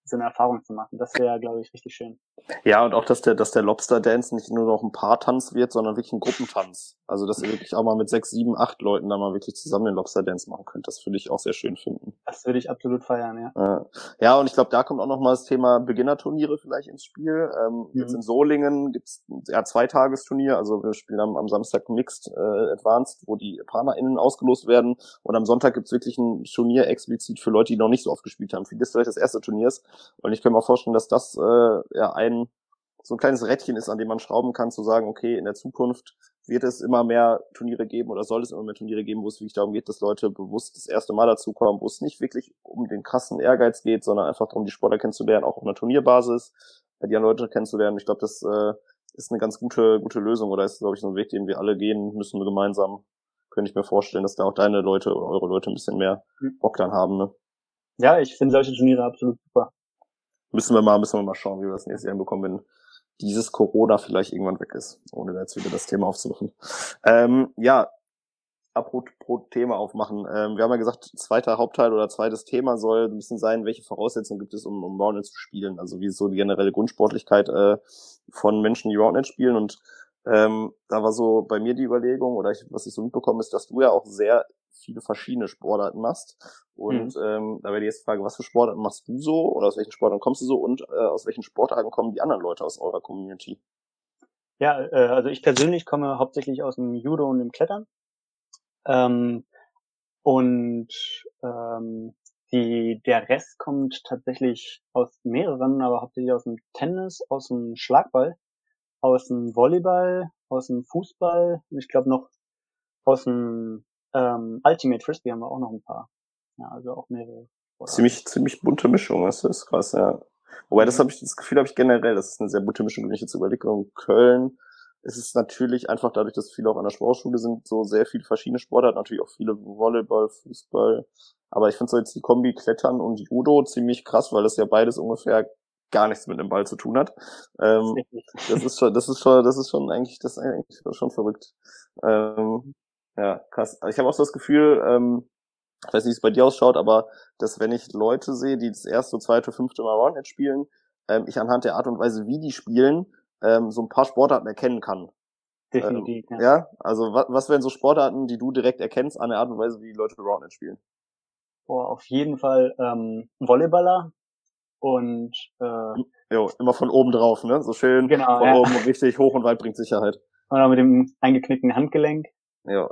so eine Erfahrung zu machen. Das wäre, glaube ich, richtig schön. Ja, und auch, dass der, dass der Lobster Dance nicht nur noch ein Paar-Tanz wird, sondern wirklich ein Gruppentanz. Also, dass ihr wirklich auch mal mit sechs, sieben, acht Leuten da mal wirklich zusammen den Lobster Dance machen könnt. Das würde ich auch sehr schön finden. Das würde ich absolut feiern, ja. Ja, und ich glaube, da kommt auch noch mal das Thema Beginnerturniere vielleicht ins Spiel. Ähm, mhm. Jetzt in Solingen gibt's ja zwei Tagesturnier. Also, wir spielen am, am Samstag Mixed äh, Advanced, wo die PartnerInnen ausgelost werden. Und am Sonntag gibt's wirklich ein Turnier explizit für Leute, die noch nicht so oft gespielt haben. Für das vielleicht das erste Turnier ist. Und ich kann mir auch vorstellen, dass das äh, ja ein so ein kleines Rädchen ist, an dem man schrauben kann, zu sagen, okay, in der Zukunft wird es immer mehr Turniere geben oder soll es immer mehr Turniere geben, wo es wirklich darum geht, dass Leute bewusst das erste Mal dazukommen, wo es nicht wirklich um den krassen Ehrgeiz geht, sondern einfach darum, die Sportler kennenzulernen, auch auf einer Turnierbasis, die anderen Leute kennenzulernen. Ich glaube, das äh, ist eine ganz gute, gute Lösung oder ist, glaube ich, so ein Weg, den wir alle gehen müssen gemeinsam. Könnte ich mir vorstellen, dass da auch deine Leute oder eure Leute ein bisschen mehr hm. Bock dann haben. Ne? Ja, ich finde solche Turniere absolut super. Müssen wir mal, müssen wir mal schauen, wie wir das nächste Jahr hinbekommen, wenn dieses Corona vielleicht irgendwann weg ist, ohne jetzt wieder das Thema aufzumachen. Ähm, ja, apropos Thema aufmachen. Ähm, wir haben ja gesagt, zweiter Hauptteil oder zweites Thema soll ein bisschen sein, welche Voraussetzungen gibt es, um, um Roundnet zu spielen? Also wie ist so die generelle Grundsportlichkeit äh, von Menschen, die Roundnet spielen und ähm, da war so bei mir die Überlegung, oder ich, was ich so mitbekommen ist, dass du ja auch sehr viele verschiedene Sportarten machst. Und mhm. ähm, da wäre die erste Frage, was für Sportarten machst du so oder aus welchen Sportarten kommst du so und äh, aus welchen Sportarten kommen die anderen Leute aus eurer Community? Ja, äh, also ich persönlich komme hauptsächlich aus dem Judo und dem Klettern. Ähm, und ähm, die, der Rest kommt tatsächlich aus mehreren, aber hauptsächlich aus dem Tennis, aus dem Schlagball, aus dem Volleyball, aus dem Fußball, ich glaube noch aus dem ähm, Ultimate Frisbee haben wir auch noch ein paar. Ja, also auch mehrere. Ziemlich, ziemlich bunte Mischung, das ist krass, ja. Wobei, das habe ich, das Gefühl habe ich generell, das ist eine sehr bunte Mischung, wenn ich jetzt überlege, in Köln ist es natürlich einfach dadurch, dass viele auch an der Sportschule sind, so sehr viele verschiedene Sportarten, natürlich auch viele Volleyball, Fußball. Aber ich finde so jetzt die Kombi Klettern und Judo ziemlich krass, weil das ja beides ungefähr gar nichts mit dem Ball zu tun hat. Ähm, das ist schon, das ist schon, das ist schon eigentlich, das ist eigentlich schon verrückt. Ähm, ja, krass. Ich habe auch so das Gefühl, ähm, ich weiß nicht, wie es bei dir ausschaut, aber dass wenn ich Leute sehe, die das erste, zweite, fünfte Mal Roundhead spielen, ähm, ich anhand der Art und Weise, wie die spielen, ähm, so ein paar Sportarten erkennen kann. Definitiv. Ähm, ja. ja, also was, was wären so Sportarten, die du direkt erkennst an der Art und Weise, wie die Leute Roundhead spielen? Boah, auf jeden Fall ähm, Volleyballer und äh, jo, immer von oben drauf, ne? So schön genau, von ja. oben richtig hoch und weit bringt Sicherheit. Oder mit dem eingeknickten Handgelenk. Ja.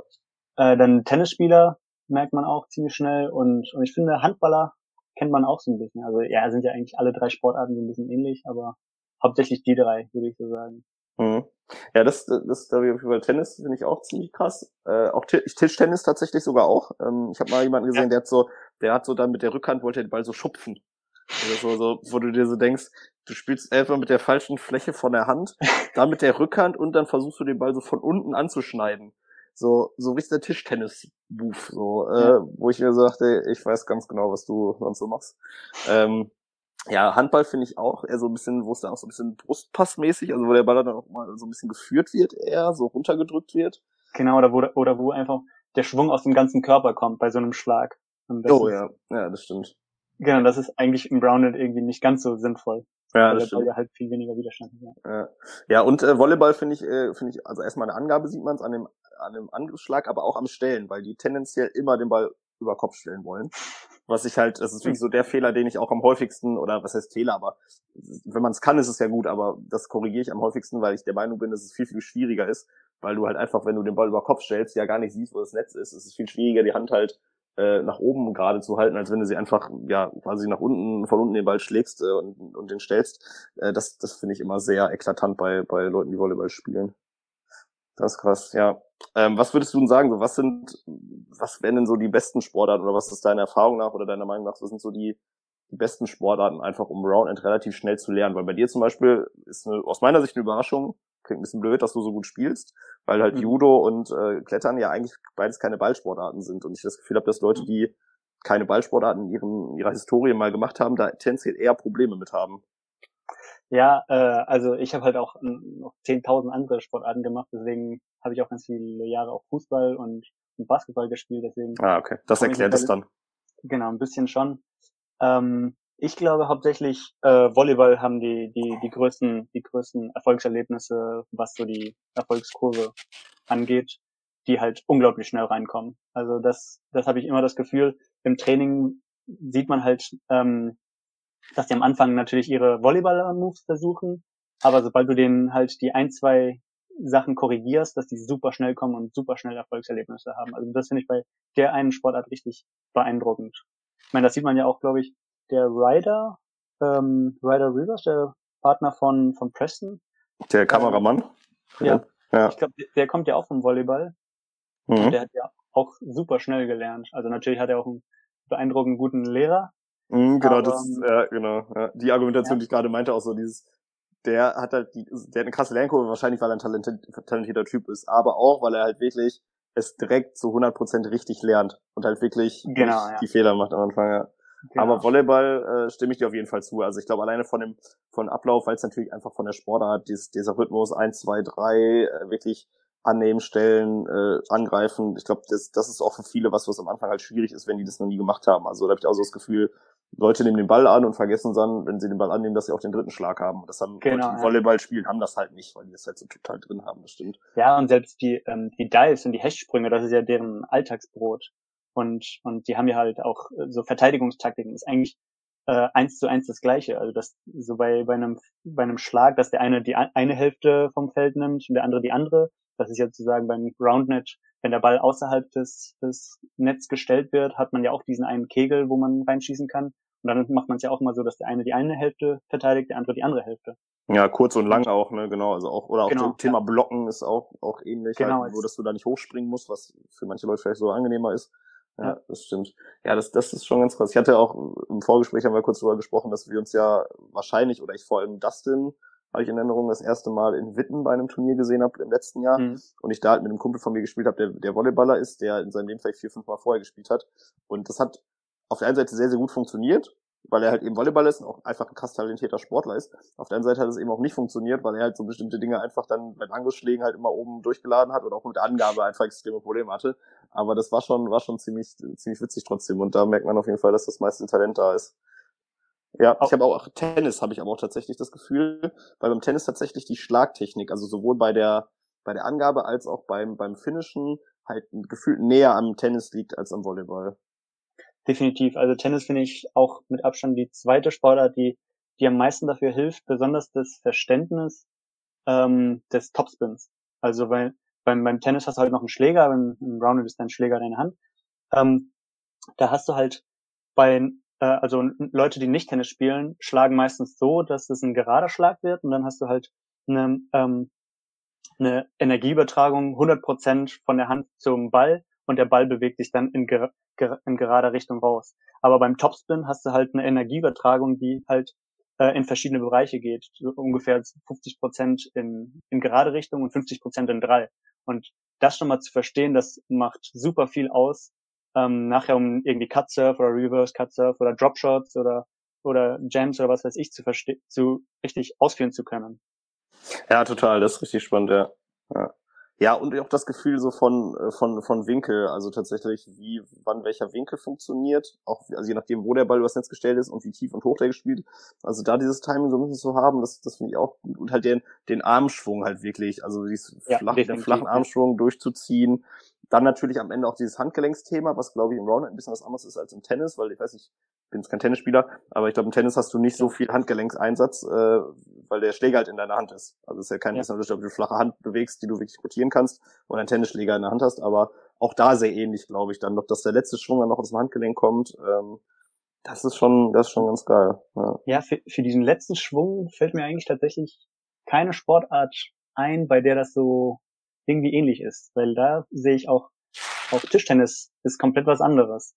Äh, dann Tennisspieler merkt man auch ziemlich schnell und, und ich finde Handballer kennt man auch so ein bisschen. Also ja, sind ja eigentlich alle drei Sportarten so ein bisschen ähnlich, aber hauptsächlich die drei, würde ich so sagen. Mhm. Ja, das, das, da über Tennis finde ich auch ziemlich krass. Äh, auch Tischtennis tatsächlich sogar auch. Ähm, ich habe mal jemanden gesehen, ja. der hat so, der hat so dann mit der Rückhand wollte den Ball so schupfen. Oder so, so, wo du dir so denkst, du spielst einfach mit der falschen Fläche von der Hand, dann mit der Rückhand und dann versuchst du den Ball so von unten anzuschneiden so so richtig der Tischtennis-Move, so, äh, wo ich mir sagte, ich weiß ganz genau, was du sonst so machst. Ähm, Ja, Handball finde ich auch eher so ein bisschen, wo es dann auch so ein bisschen Brustpassmäßig, also wo der Ball dann auch mal so ein bisschen geführt wird, eher so runtergedrückt wird. Genau, oder wo, oder wo einfach der Schwung aus dem ganzen Körper kommt bei so einem Schlag. Oh ja, ja, das stimmt. Genau, das ist eigentlich im Grounded irgendwie nicht ganz so sinnvoll. Ja, weil das der Ball stimmt. ja halt viel weniger Widerstand hat. Ja. Ja, ja und äh, Volleyball finde ich, äh, finde ich, also erstmal eine Angabe sieht man es an dem, an dem Angriffsschlag, aber auch am Stellen, weil die tendenziell immer den Ball über Kopf stellen wollen. Was ich halt, das ist wirklich so der Fehler, den ich auch am häufigsten, oder was heißt Fehler, aber wenn man es kann, ist es ja gut, aber das korrigiere ich am häufigsten, weil ich der Meinung bin, dass es viel, viel schwieriger ist, weil du halt einfach, wenn du den Ball über Kopf stellst, ja gar nicht siehst, wo das Netz ist. Es ist viel schwieriger, die Hand halt äh, nach oben gerade zu halten, als wenn du sie einfach ja quasi nach unten, von unten den Ball schlägst äh, und, und den stellst. Äh, das das finde ich immer sehr eklatant bei, bei Leuten, die Volleyball spielen. Das ist krass, ja. Ähm, was würdest du denn sagen? So, was sind, was wären denn so die besten Sportarten oder was ist deiner Erfahrung nach oder deiner Meinung nach, was sind so die, die besten Sportarten einfach um Roundend relativ schnell zu lernen? Weil bei dir zum Beispiel ist eine, aus meiner Sicht eine Überraschung, klingt ein bisschen blöd, dass du so gut spielst, weil halt Mhm. Judo und äh, Klettern ja eigentlich beides keine Ballsportarten sind und ich das Gefühl habe, dass Leute, die keine Ballsportarten in, ihrem, in ihrer Historie mal gemacht haben, da tendenziell eher Probleme mit haben. Ja, äh, also ich habe halt auch ähm, noch 10.000 andere Sportarten gemacht, deswegen habe ich auch ganz viele Jahre auch Fußball und, und Basketball gespielt, deswegen Ah, okay. Das erklärt es dann. genau ein bisschen schon. Ähm, ich glaube hauptsächlich äh, Volleyball haben die die die größten die größten Erfolgserlebnisse, was so die Erfolgskurve angeht, die halt unglaublich schnell reinkommen. Also das das habe ich immer das Gefühl. Im Training sieht man halt ähm, dass die am Anfang natürlich ihre Volleyball-Moves versuchen, aber sobald du denen halt die ein, zwei Sachen korrigierst, dass die super schnell kommen und super schnell Erfolgserlebnisse haben. Also das finde ich bei der einen Sportart richtig beeindruckend. Ich meine, das sieht man ja auch, glaube ich, der Ryder, ähm, Ryder Rivers, der Partner von, von Preston. Der Kameramann? Ja. Ja. Ich glaube, der kommt ja auch vom Volleyball. Mhm. Und der hat ja auch super schnell gelernt. Also natürlich hat er auch einen beeindruckend guten Lehrer. Mhm, genau, Aber, das ist, ja, genau. Ja. Die Argumentation, ja. die ich gerade meinte, auch so dieses, der hat halt die, der hat eine krasse Lernkurve, wahrscheinlich weil er ein talentiert, talentierter Typ ist, aber auch, weil er halt wirklich es direkt zu 100% richtig lernt und halt wirklich Genau, ja. die Fehler macht am Anfang, ja. Genau. Aber Volleyball äh, stimme ich dir auf jeden Fall zu. Also ich glaube alleine von dem von Ablauf, weil es natürlich einfach von der Sportart, dieses, dieser Rhythmus 1, 2, 3, äh, wirklich annehmen, stellen, äh, angreifen. Ich glaube, das, das ist auch für viele was, was am Anfang halt schwierig ist, wenn die das noch nie gemacht haben. Also da habe ich auch so das Gefühl, Leute nehmen den Ball an und vergessen dann, wenn sie den Ball annehmen, dass sie auch den dritten Schlag haben. Und das haben Genau, Leute, die. Volleyball spielen, haben das halt nicht, weil die das halt so total drin haben, das stimmt. Ja, und selbst die, ähm, die Dives und die Hechtsprünge, das ist ja deren Alltagsbrot. Und, und die haben ja halt auch äh, so Verteidigungstaktiken, ist eigentlich äh, eins zu eins das gleiche. Also das so bei, bei einem bei einem Schlag, dass der eine die eine Hälfte vom Feld nimmt und der andere die andere. Das ist ja sozusagen beim Groundnet, wenn der Ball außerhalb des, des Netz gestellt wird, hat man ja auch diesen einen Kegel, wo man reinschießen kann. Und dann macht man es ja auch mal so, dass der eine die eine Hälfte verteidigt, der andere die andere Hälfte. Ja, kurz und lang auch, ne, genau. Also auch, oder auch Genau, das Thema Blocken ist auch, auch ähnlich, Genau, halt, nur dass du da nicht hochspringen musst, was für manche Leute vielleicht so angenehmer ist. Ja, Ja. das stimmt. Ja, das, das ist schon ganz krass. Ich hatte auch im Vorgespräch haben wir kurz darüber gesprochen, dass wir uns ja wahrscheinlich, oder ich vor allem Dustin, habe ich in Erinnerung, das erste Mal in Witten bei einem Turnier gesehen habe im letzten Jahr. Mhm. Und ich da halt mit einem Kumpel von mir gespielt habe, der, der Volleyballer ist, der in seinem Leben vielleicht vier, fünf Mal vorher gespielt hat. Und das hat auf der einen Seite sehr, sehr gut funktioniert, weil er halt eben Volleyballer ist und auch einfach ein krass talentierter Sportler ist. Auf der anderen Seite hat es eben auch nicht funktioniert, weil er halt so bestimmte Dinge einfach dann beim Angriffsschlägen halt immer oben durchgeladen hat oder auch mit Angabe einfach extreme Probleme hatte. Aber das war schon, war schon ziemlich, ziemlich witzig trotzdem. Und da merkt man auf jeden Fall, dass das meiste Talent da ist. Ja, ich habe auch Tennis, habe ich aber auch tatsächlich das Gefühl, weil beim Tennis tatsächlich die Schlagtechnik, also sowohl bei der bei der Angabe als auch beim beim Finishen halt gefühlt näher am Tennis liegt als am Volleyball. Definitiv. Also Tennis finde ich auch mit Abstand die zweite Sportart, die, die am meisten dafür hilft, besonders das Verständnis ähm, des Topspins. Also weil beim, beim Tennis hast du halt noch einen Schläger, beim, im Rounded ist dein Schläger deine Hand. Ähm, da hast du halt bei, äh, also Leute, die nicht Tennis spielen, schlagen meistens so, dass es ein gerader Schlag wird und dann hast du halt eine, ähm, eine Energieübertragung 100% von der Hand zum Ball und der Ball bewegt sich dann in, ger ger in gerader Richtung raus. Aber beim Topspin hast du halt eine Energieübertragung, die halt äh, in verschiedene Bereiche geht. So ungefähr 50% in, in gerade Richtung und 50% in drei. Und das schon mal zu verstehen, das macht super viel aus. Ähm, nachher um irgendwie Cutsurf oder Reverse Cutsurf oder Dropshots oder oder Jams oder was weiß ich zu verstehen, zu richtig ausführen zu können. Ja, total, das ist richtig spannend, ja. ja. Ja, und auch das Gefühl so von, äh, von, von Winkel, also tatsächlich, wie, wann welcher Winkel funktioniert, auch, also je nachdem, wo der Ball übers Netz gestellt ist und wie tief und hoch der gespielt. Also da dieses Timing so ein bisschen zu haben, das, das finde ich auch gut. Und halt den, den Armschwung halt wirklich, also dieses ja, flach, den flachen Armschwung durchzuziehen. Dann natürlich am Ende auch dieses Handgelenksthema, was glaube ich im Round ein bisschen was anderes ist als im Tennis, weil ich weiß nicht, ich bin jetzt kein Tennisspieler, aber ich glaube im Tennis hast du nicht so viel Handgelenkseinsatz, äh, weil der Schläger halt in deiner Hand ist. Also es ist ja kein ja. Unterschied, ob du flache Hand bewegst, die du wirklich rotieren kannst, oder einen Tennisschläger in der Hand hast, aber auch da sehr ähnlich, glaube ich, dann noch, dass der letzte Schwung dann noch aus dem Handgelenk kommt. Ähm, das ist schon, das ist schon ganz geil. Ja, ja für, für diesen letzten Schwung fällt mir eigentlich tatsächlich keine Sportart ein, bei der das so irgendwie ähnlich ist, weil da sehe ich auch, auch Tischtennis ist komplett was anderes.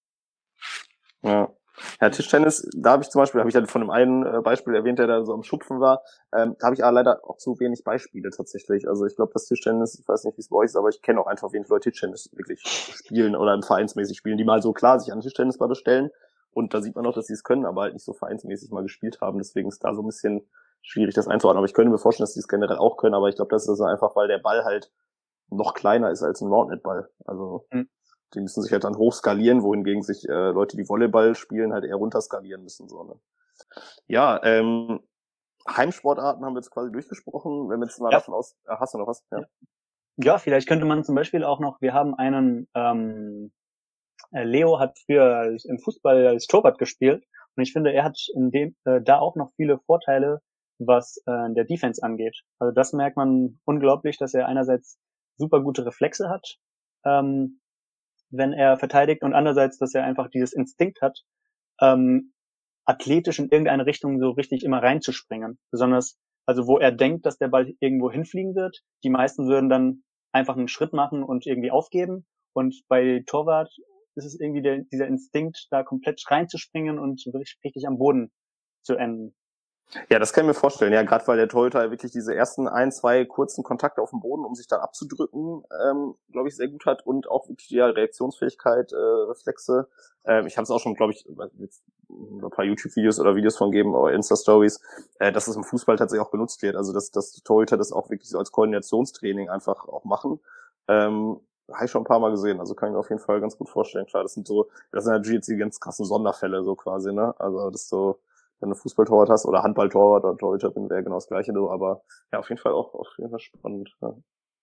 Ja. Ja, Tischtennis, da habe ich zum Beispiel, habe ich ja von einem einen äh, Beispiel erwähnt, der da so am Schupfen war, ähm, da habe ich aber leider auch zu wenig Beispiele tatsächlich. Also ich glaube, das Tischtennis, ich weiß nicht, wie es bei euch ist, aber ich kenne auch einfach wenig Leute Tischtennis wirklich spielen oder vereinsmäßig spielen, die mal so klar sich an Tischtennis mal bestellen und da sieht man auch, dass sie es können, aber halt nicht so vereinsmäßig mal gespielt haben. Deswegen ist da so ein bisschen schwierig, das einzuordnen. Aber ich könnte mir vorstellen, dass sie es generell auch können, aber ich glaube, das ist einfach, weil der Ball halt noch kleiner ist als ein Roundnet-Ball. Also mhm. die müssen sich halt dann hoch skalieren, wohingegen sich äh, Leute, die Volleyball spielen, halt eher runter skalieren müssen. So, ne? Ja, ähm, Heimsportarten haben wir jetzt quasi durchgesprochen. Wenn wir jetzt mal ja. davon aus, äh, hast du noch was? Ja. ja, vielleicht könnte man zum Beispiel auch noch, wir haben einen, ähm, äh, Leo hat früher im Fußball als Torwart gespielt und ich finde, er hat in dem äh, da auch noch viele Vorteile, was äh, der Defense angeht. Also das merkt man unglaublich, dass er einerseits super gute Reflexe hat, ähm, wenn er verteidigt und andererseits, dass er einfach dieses Instinkt hat, ähm, athletisch in irgendeine Richtung so richtig immer reinzuspringen. Besonders, also wo er denkt, dass der Ball irgendwo hinfliegen wird. Die meisten würden dann einfach einen Schritt machen und irgendwie aufgeben. Und bei Torwart ist es irgendwie der, dieser Instinkt, da komplett reinzuspringen und richtig, richtig am Boden zu enden. Ja, das kann ich mir vorstellen. Ja, gerade weil der Torhüter wirklich diese ersten ein, zwei kurzen Kontakte auf dem Boden, um sich dann abzudrücken, ähm, glaube ich, sehr gut hat und auch wirklich die Reaktionsfähigkeit, äh, Reflexe. Ähm, ich habe es auch schon, glaube ich, ein paar YouTube-Videos oder Videos von geben oder Insta-Stories, äh, dass es im Fußball tatsächlich auch benutzt wird. Also dass, dass Torhüter das auch wirklich so als Koordinationstraining einfach auch machen. Ähm, habe ich schon ein paar Mal gesehen, also kann ich mir auf jeden Fall ganz gut vorstellen. Klar, das sind so, das sind natürlich jetzt die ganz krassen Sonderfälle so quasi, ne? Also das ist so wenn du Fußballtorwart hast oder Handballtorwart oder Torhüterin wäre genau das gleiche, so, aber ja, auf jeden Fall auch auf jeden Fall spannend. Ja.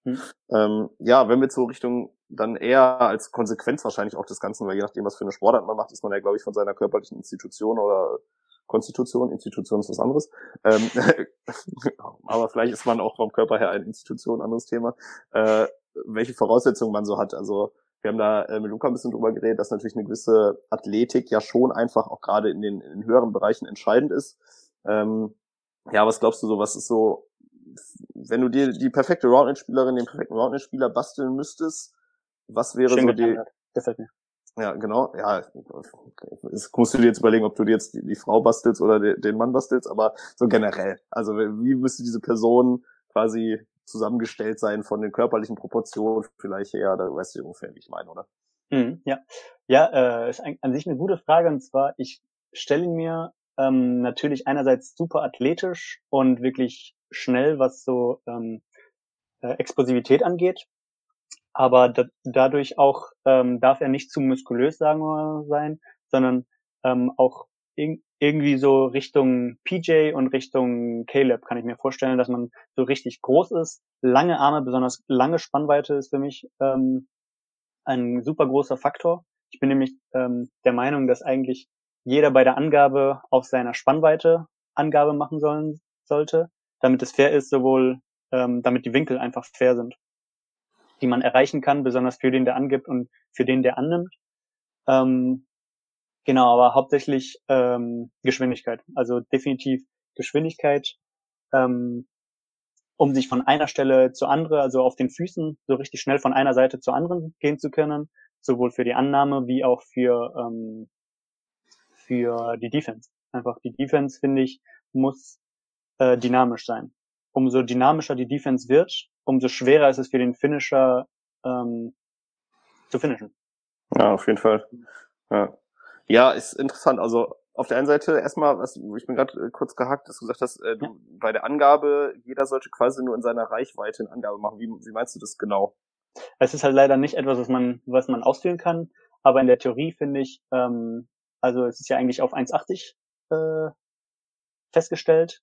Hm. Ähm, ja, wenn wir so Richtung dann eher als Konsequenz wahrscheinlich auch des Ganzen, weil je nachdem, was für eine Sportart man macht, ist man ja, glaube ich, von seiner körperlichen Institution oder Konstitution, Institution ist was anderes. Ähm, aber vielleicht ist man auch vom Körper her eine Institution, anderes Thema. Äh, welche Voraussetzungen man so hat. Also wir haben da äh, mit Luca ein bisschen drüber geredet, dass natürlich eine gewisse Athletik ja schon einfach auch gerade in den, in den höheren Bereichen entscheidend ist. Ähm, ja, was glaubst du so, was ist so, wenn du dir die perfekte Roundnet-Spielerin, den perfekten Roundnet-Spieler basteln müsstest, was wäre Schön so die... Gefällt mir. Ja, genau. Ja, jetzt musst du dir jetzt überlegen, ob du dir jetzt die, die Frau bastelst oder de, den Mann bastelst, aber so generell. Also wie müsste diese Person quasi zusammengestellt sein von den körperlichen Proportionen. Vielleicht her, da weißt du ungefähr, wie ich meine, oder? Mhm, ja, ja, äh, ist an sich eine gute Frage. Und zwar, ich stelle mir ähm, natürlich einerseits super athletisch und wirklich schnell, was so ähm, äh, Explosivität angeht, aber da, dadurch auch ähm, darf er nicht zu muskulös, sagen wir sein, sondern ähm, auch irgendwie so Richtung PJ und Richtung Caleb kann ich mir vorstellen, dass man so richtig groß ist, lange Arme, besonders lange Spannweite ist für mich ähm, ein super großer Faktor. Ich bin nämlich ähm, der Meinung, dass eigentlich jeder bei der Angabe auf seiner Spannweite Angabe machen sollen sollte, damit es fair ist, sowohl ähm, damit die Winkel einfach fair sind, die man erreichen kann, besonders für den, der angibt und für den, der annimmt. Ähm, Genau, aber hauptsächlich ähm, Geschwindigkeit. Also definitiv Geschwindigkeit, ähm, um sich von einer Stelle zur anderen, also auf den Füßen, so richtig schnell von einer Seite zur anderen gehen zu können, sowohl für die Annahme wie auch für ähm, für die Defense. Einfach die Defense finde ich muss äh, dynamisch sein. Umso dynamischer die Defense wird, umso schwerer ist es für den Finisher ähm, zu finishen. Ja, auf jeden Fall. Ja. Ja, ist interessant. Also auf der einen Seite erstmal, was, ich bin gerade äh, kurz gehackt, dass du gesagt hast, äh, du, ja. bei der Angabe, jeder sollte quasi nur in seiner Reichweite eine Angabe machen. Wie, wie meinst du das genau? Es ist halt leider nicht etwas, was man, was man ausführen kann, aber in der Theorie finde ich, ähm, also es ist ja eigentlich auf 1,80 äh, festgestellt.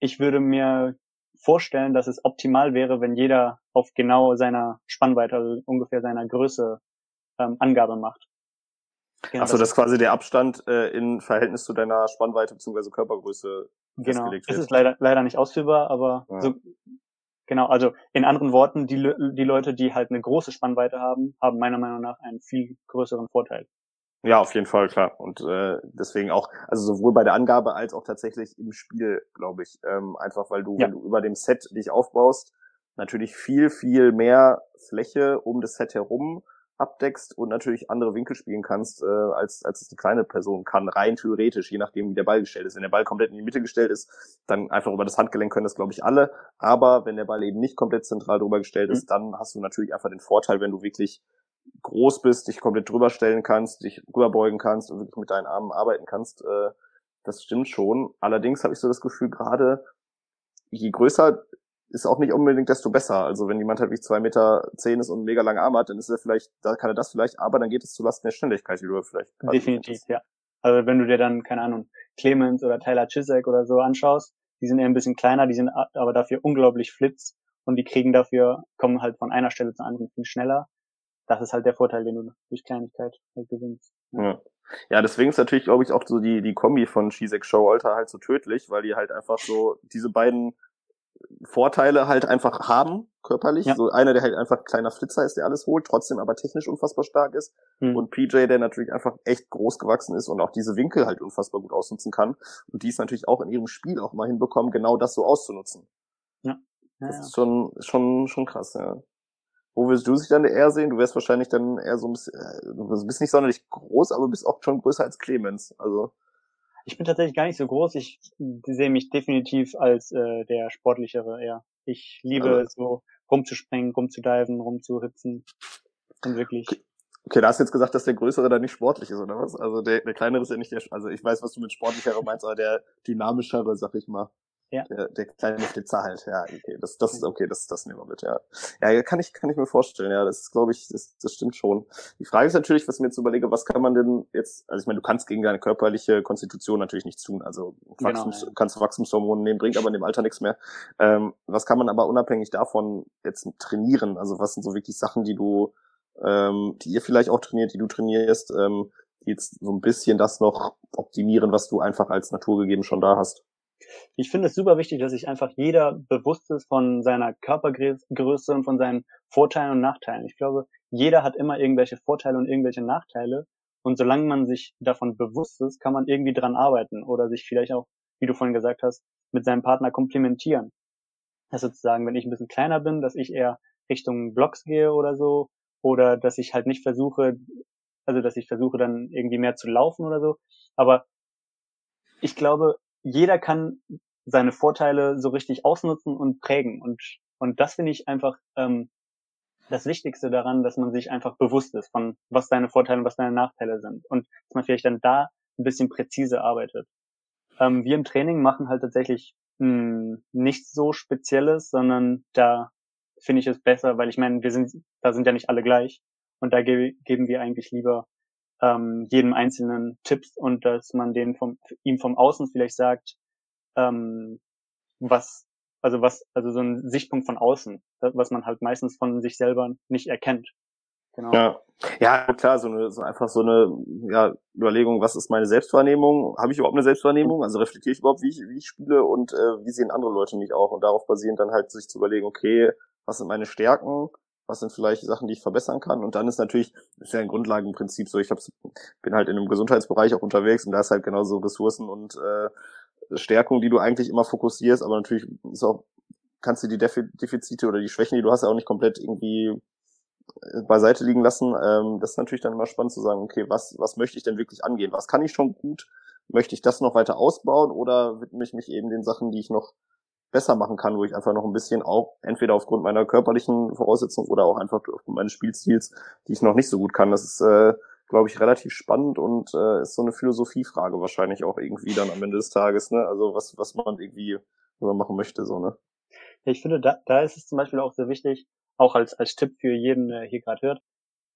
Ich würde mir vorstellen, dass es optimal wäre, wenn jeder auf genau seiner Spannweite, also ungefähr seiner Größe ähm, Angabe macht. Genau, Achso, das ist quasi der Abstand äh, in Verhältnis zu deiner Spannweite bzw. Körpergröße genau. festgelegt wird. Es ist leider, leider nicht ausführbar, aber ja. so, genau, also in anderen Worten, die, die Leute, die halt eine große Spannweite haben, haben meiner Meinung nach einen viel größeren Vorteil. Ja, auf jeden Fall, klar. Und äh, deswegen auch, also sowohl bei der Angabe als auch tatsächlich im Spiel, glaube ich. Ähm, einfach weil du, ja. wenn du über dem Set dich aufbaust, natürlich viel, viel mehr Fläche um das Set herum abdeckst und natürlich andere Winkel spielen kannst, äh, als, als es eine kleine Person kann, rein theoretisch, je nachdem, wie der Ball gestellt ist. Wenn der Ball komplett in die Mitte gestellt ist, dann einfach über das Handgelenk können das, glaube ich, alle. Aber wenn der Ball eben nicht komplett zentral drüber gestellt ist, mhm. dann hast du natürlich einfach den Vorteil, wenn du wirklich groß bist, dich komplett drüber stellen kannst, dich rüberbeugen kannst und wirklich mit deinen Armen arbeiten kannst. Äh, das stimmt schon. Allerdings habe ich so das Gefühl, gerade je größer ist auch nicht unbedingt desto besser. Also wenn jemand halt wie zwei Meter zehn ist und einen mega langen Arm hat, dann ist er vielleicht, da kann er das vielleicht, aber dann geht es zulasten der Schnelligkeit, die du vielleicht. Definitiv, ja. Also wenn du dir dann, keine Ahnung, Clemens oder Tyler Chisek oder so anschaust, die sind eher ein bisschen kleiner, die sind aber dafür unglaublich flitz und die kriegen dafür, kommen halt von einer Stelle zur anderen viel schneller. Das ist halt der Vorteil, den du durch Kleinigkeit halt gewinnst. Ja. ja. Ja, deswegen ist natürlich, glaube ich, auch so die, die Kombi von Shizek Showalter halt so tödlich, weil die halt einfach so diese beiden Vorteile halt einfach haben, körperlich. Ja. So einer, der halt einfach kleiner Flitzer ist, der alles holt, trotzdem aber technisch unfassbar stark ist. Mhm. Und PJ, der natürlich einfach echt groß gewachsen ist und auch diese Winkel halt unfassbar gut ausnutzen kann. Und die es natürlich auch in ihrem Spiel auch mal hinbekommen, genau das so auszunutzen. Ja. ja das ist schon, schon, schon krass, ja. Wo willst du dich dann eher sehen? Du wärst wahrscheinlich dann eher so ein bisschen, äh, du bist nicht sonderlich groß, aber bist auch schon größer als Clemens. Also. Ich bin tatsächlich gar nicht so groß. Ich sehe mich definitiv als äh, der sportlichere eher. Ich liebe also, so rumzuspringen, rumzudiven, rumzuhitzen. Und wirklich. Okay. okay, da hast du jetzt gesagt, dass der Größere da nicht sportlich ist, oder was? Also der, der Kleinere ist ja nicht der, also ich weiß, was du mit sportlicherer meinst, aber der dynamischere, sag ich mal. Ja. Der, der kleine Flitzer halt, ja, okay, das, das ist okay, das, das nehmen wir mit, ja. Ja, kann ich, kann ich mir vorstellen, ja, das ist, glaube ich, das, das stimmt schon. Die Frage ist natürlich, was ich mir jetzt überlege, was kann man denn jetzt, also ich meine, du kannst gegen deine körperliche Konstitution natürlich nichts tun, also genau, Wachstums, genau, ja. kannst Wachstumshormone nehmen, bringt aber in dem Alter nichts mehr. Ähm, was kann man aber unabhängig davon jetzt trainieren? Also was sind so wirklich Sachen, die du, ähm, die ihr vielleicht auch trainiert, die du trainierst, ähm, die jetzt so ein bisschen das noch optimieren, was du einfach als naturgegeben schon da hast? Ich finde es super wichtig, dass sich einfach jeder bewusst ist von seiner Körpergröße und von seinen Vorteilen und Nachteilen. Ich glaube, jeder hat immer irgendwelche Vorteile und irgendwelche Nachteile. Und solange man sich davon bewusst ist, kann man irgendwie dran arbeiten oder sich vielleicht auch, wie du vorhin gesagt hast, mit seinem Partner komplementieren. Das sozusagen, wenn ich ein bisschen kleiner bin, dass ich eher Richtung Blocks gehe oder so, oder dass ich halt nicht versuche, also dass ich versuche dann irgendwie mehr zu laufen oder so. Aber ich glaube, jeder kann seine Vorteile so richtig ausnutzen und prägen. Und, und das finde ich einfach ähm, das Wichtigste daran, dass man sich einfach bewusst ist von, was deine Vorteile und was deine Nachteile sind. Und dass man vielleicht dann da ein bisschen präzise arbeitet. Ähm, wir im Training machen halt tatsächlich mh, hm, nichts so Spezielles, sondern da finde ich es besser, weil ich meine, wir sind, da sind ja nicht alle gleich. Und da ge geben wir eigentlich lieber ähm, jedem einzelnen Tipps und dass man den vom, ihm vom Außen vielleicht sagt, ähm, was, also was, also so ein Sichtpunkt von außen, was man halt meistens von sich selber nicht erkennt. Genau. Ja. ja, klar, so eine, so einfach so eine ja, Überlegung, was ist meine Selbstwahrnehmung? Habe ich überhaupt eine Selbstwahrnehmung? Also reflektiere ich überhaupt, wie ich, wie ich spiele und äh, wie sehen andere Leute mich auch? Und darauf basierend dann halt sich zu überlegen, okay, was sind meine Stärken? Was sind vielleicht Sachen, die ich verbessern kann. Und dann ist natürlich, ist ja ein Grundlagenprinzip so, ich hab's, bin halt in einem Gesundheitsbereich auch unterwegs und da ist halt genauso Ressourcen und äh, Stärkung, die du eigentlich immer fokussierst, aber natürlich ist auch, kannst du die Defizite oder die Schwächen, die du hast, ja auch nicht komplett irgendwie äh, beiseite liegen lassen. Ähm, das ist natürlich dann immer spannend zu sagen, okay, was, was möchte ich denn wirklich angehen? Was kann ich schon gut? Möchte ich das noch weiter ausbauen oder widme ich mich eben den Sachen, die ich noch besser machen kann, wo ich einfach noch ein bisschen auch entweder aufgrund meiner körperlichen Voraussetzungen oder auch einfach aufgrund meines Spielstils, die ich noch nicht so gut kann. Das ist, äh, glaube ich, relativ spannend und äh, ist so eine Philosophiefrage wahrscheinlich auch irgendwie dann am Ende des Tages, ne? Also was, was man irgendwie was machen möchte, so, ne? Ja, ich finde, da, da ist es zum Beispiel auch sehr wichtig, auch als, als Tipp für jeden, der hier gerade hört,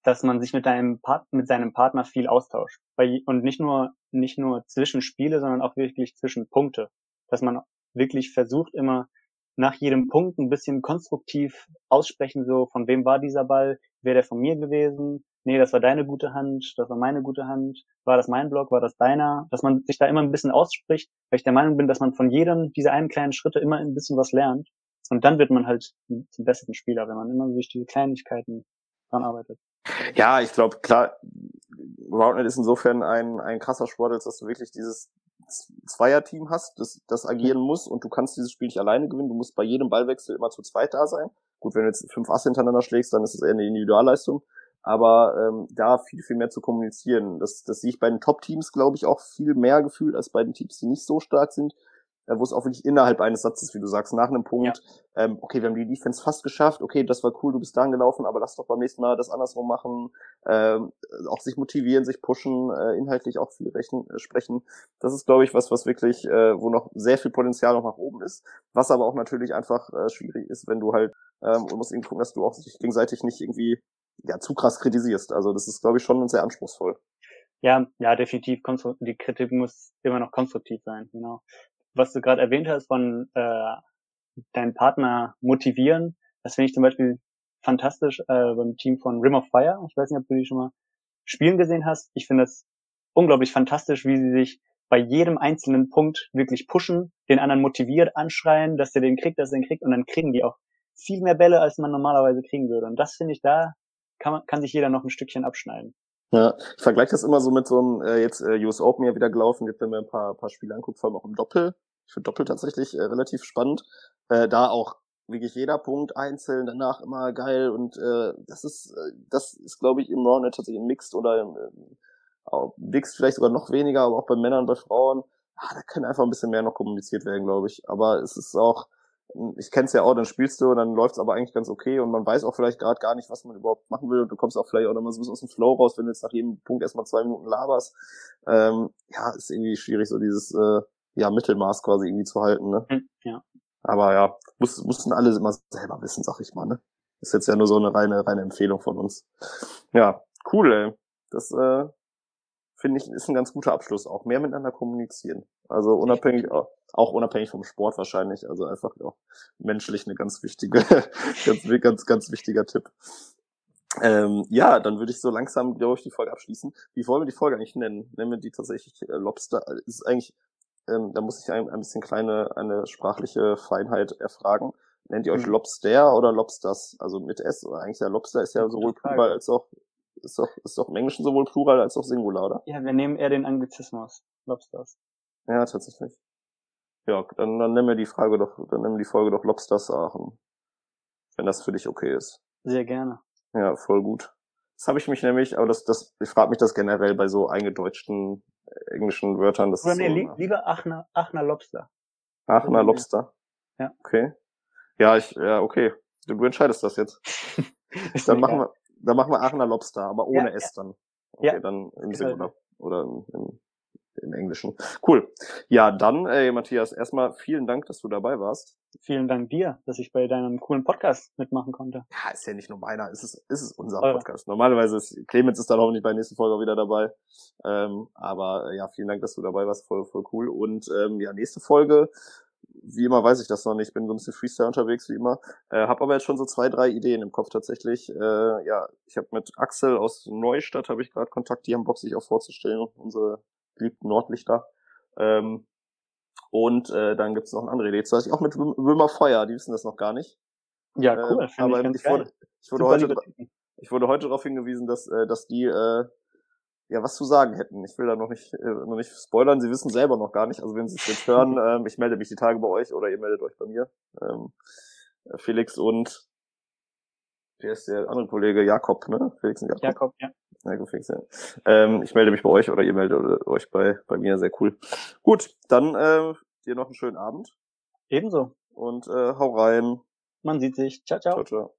dass man sich mit deinem Part mit seinem Partner viel austauscht. Bei, und nicht nur, nicht nur zwischen Spiele, sondern auch wirklich zwischen Punkte. Dass man wirklich versucht, immer nach jedem Punkt ein bisschen konstruktiv aussprechen, so von wem war dieser Ball, wäre der von mir gewesen, nee, das war deine gute Hand, das war meine gute Hand, war das mein Block, war das deiner, dass man sich da immer ein bisschen ausspricht, weil ich der Meinung bin, dass man von jedem dieser einen kleinen Schritte immer ein bisschen was lernt. Und dann wird man halt zum besseren Spieler, wenn man immer durch diese Kleinigkeiten dran arbeitet. Ja, ich glaube, klar, Roundnet ist insofern ein, ein krasser Sport, als dass du wirklich dieses Zweierteam hast, das, das agieren muss und du kannst dieses Spiel nicht alleine gewinnen. Du musst bei jedem Ballwechsel immer zu zweit da sein. Gut, wenn du jetzt fünf Asse hintereinander schlägst, dann ist es eher eine Individualleistung. Aber ähm, da viel, viel mehr zu kommunizieren. Das, das sehe ich bei den Top-Teams, glaube ich, auch viel mehr gefühlt als bei den Teams, die nicht so stark sind äh, wo es auch wirklich innerhalb eines Satzes, wie du sagst, nach einem Punkt, ja. ähm, okay, wir haben die Defense fast geschafft, okay, das war cool, du bist da gelaufen, aber lass doch beim nächsten Mal das andersrum machen, ähm, auch sich motivieren, sich pushen, äh, inhaltlich auch viel rechnen, äh, sprechen. Das ist, glaube ich, was, was wirklich, äh, wo noch sehr viel Potenzial noch nach oben ist, was aber auch natürlich einfach äh, schwierig ist, wenn du halt, ähm, und musst irgendwie gucken, dass du auch sich gegenseitig nicht irgendwie ja, zu krass kritisierst. Also das ist, glaube ich, schon sehr anspruchsvoll. Ja, ja, definitiv. Die Kritik muss immer noch konstruktiv sein, genau was du gerade erwähnt hast von äh, deinen Partner motivieren, das finde ich zum Beispiel fantastisch äh, beim Team von Rim of Fire. Ich weiß nicht, ob du die schon mal spielen gesehen hast. Ich finde das unglaublich fantastisch, wie sie sich bei jedem einzelnen Punkt wirklich pushen, den anderen motiviert anschreien, dass der den kriegt, dass er den kriegt und dann kriegen die auch viel mehr Bälle, als man normalerweise kriegen würde. Und das finde ich, da kann, man, kann sich jeder noch ein Stückchen abschneiden. Ja, ich vergleiche das immer so mit so einem, äh, jetzt äh, US Open ja wieder gelaufen, jetzt wenn mir ein paar, paar Spiele anguckt, vor allem auch im Doppel. Ich finde Doppel tatsächlich äh, relativ spannend. Äh, da auch wirklich jeder Punkt einzeln, danach immer geil und äh, das ist, äh, das ist glaube ich im Roundnet tatsächlich im Mixed oder im, äh, Mixed vielleicht sogar noch weniger, aber auch bei Männern, bei Frauen, ah, da kann einfach ein bisschen mehr noch kommuniziert werden, glaube ich. Aber es ist auch, ich kenn's ja auch, dann spielst du und dann läuft's aber eigentlich ganz okay und man weiß auch vielleicht gerade gar nicht, was man überhaupt machen will und du kommst auch vielleicht auch immer so ein bisschen aus dem Flow raus, wenn du jetzt nach jedem Punkt erstmal zwei Minuten laberst. Ähm, ja, ist irgendwie schwierig, so dieses äh, ja, Mittelmaß quasi irgendwie zu halten, ne? Hm, ja. Aber ja, muss, mussten alle immer selber wissen, sag ich mal, ne? Ist jetzt ja nur so eine reine, reine Empfehlung von uns. Ja, cool, ey. Das äh, finde ich ist ein ganz guter Abschluss. Auch mehr miteinander kommunizieren. Also unabhängig, auch, auch unabhängig vom Sport wahrscheinlich. Also einfach auch menschlich eine ganz wichtige, ganz, ganz, ganz wichtiger Tipp. Ähm, ja, dann würde ich so langsam, glaube ich, die Folge abschließen. Wie wollen wir die Folge eigentlich nennen? Nennen wir die tatsächlich äh, Lobster? Ist eigentlich, ähm, da muss ich ein, ein bisschen kleine, eine sprachliche Feinheit erfragen. Nennt ihr euch mhm. Lobster oder Lobsters? Also mit S oder eigentlich ja Lobster ist ja sowohl Plural als auch ist doch, ist doch im Englischen sowohl Plural als auch Singular, oder? Ja, wir nehmen eher den Anglizismus. Lobsters. Ja, tatsächlich. Ja, dann, dann nennen wir die Frage doch, dann nennen wir die Folge doch Lobsters Aachen. Wenn das für dich okay ist. Sehr gerne. Ja, voll gut. Das habe ich mich nämlich, aber das, das, ich frage mich das generell bei so eingedeutschten englischen Wörtern. Das Oder nee, so, li lieber Aachener, Aachener Lobster. Aachener Lobster? Ja. Okay. Ja, ich, ja, okay. Du, du entscheidest das jetzt. dann machen wir, dann machen wir Aachener Lobster, aber ohne ja, S dann. Okay, ja. dann im Singular oder im, im, im Englischen. Cool. Ja, dann, ey, Matthias, erstmal vielen Dank, dass du dabei warst. Vielen Dank dir, dass ich bei deinem coolen Podcast mitmachen konnte. Ja, ist ja nicht nur meiner, es ist, ist es unser Eure. Podcast. Normalerweise ist Clemens ist dann hoffentlich bei der nächsten Folge auch wieder dabei. Ähm, aber ja, vielen Dank, dass du dabei warst, voll, voll cool. Und ähm, ja, nächste Folge wie immer weiß ich das noch nicht, bin so ein bisschen Freestyle unterwegs wie immer. Äh, habe aber jetzt schon so zwei, drei Ideen im Kopf tatsächlich. Äh, ja, ich habe mit Axel aus Neustadt habe ich gerade Kontakt, die haben Bock sich auch vorzustellen, unsere geliebten Nordlichter. Ähm, und äh, dann gibt's noch eine andere Idee. Zum Beispiel auch mit Wilmer Feuer, die wissen das noch gar nicht. Ja, cool. Äh, aber ich, ich, wurde, ich, wurde heute, ich wurde heute darauf hingewiesen, dass, äh, dass die äh, ja was zu sagen hätten. Ich will da noch nicht, äh, noch nicht spoilern, sie wissen selber noch gar nicht. Also wenn sie es jetzt hören, ähm, ich melde mich die Tage bei euch oder ihr meldet euch bei mir. Ähm, äh, Felix und wer ist der andere Kollege? Jakob, ne? Felix und Jakob. Jakob, ja. Ja, Felix, ja. Ähm, ich melde mich bei euch oder ihr meldet euch bei, bei mir, sehr cool. Gut, dann äh, dir noch einen schönen Abend. Ebenso. Und äh, hau rein. Man sieht sich. Ciao, ciao. Ciao, ciao.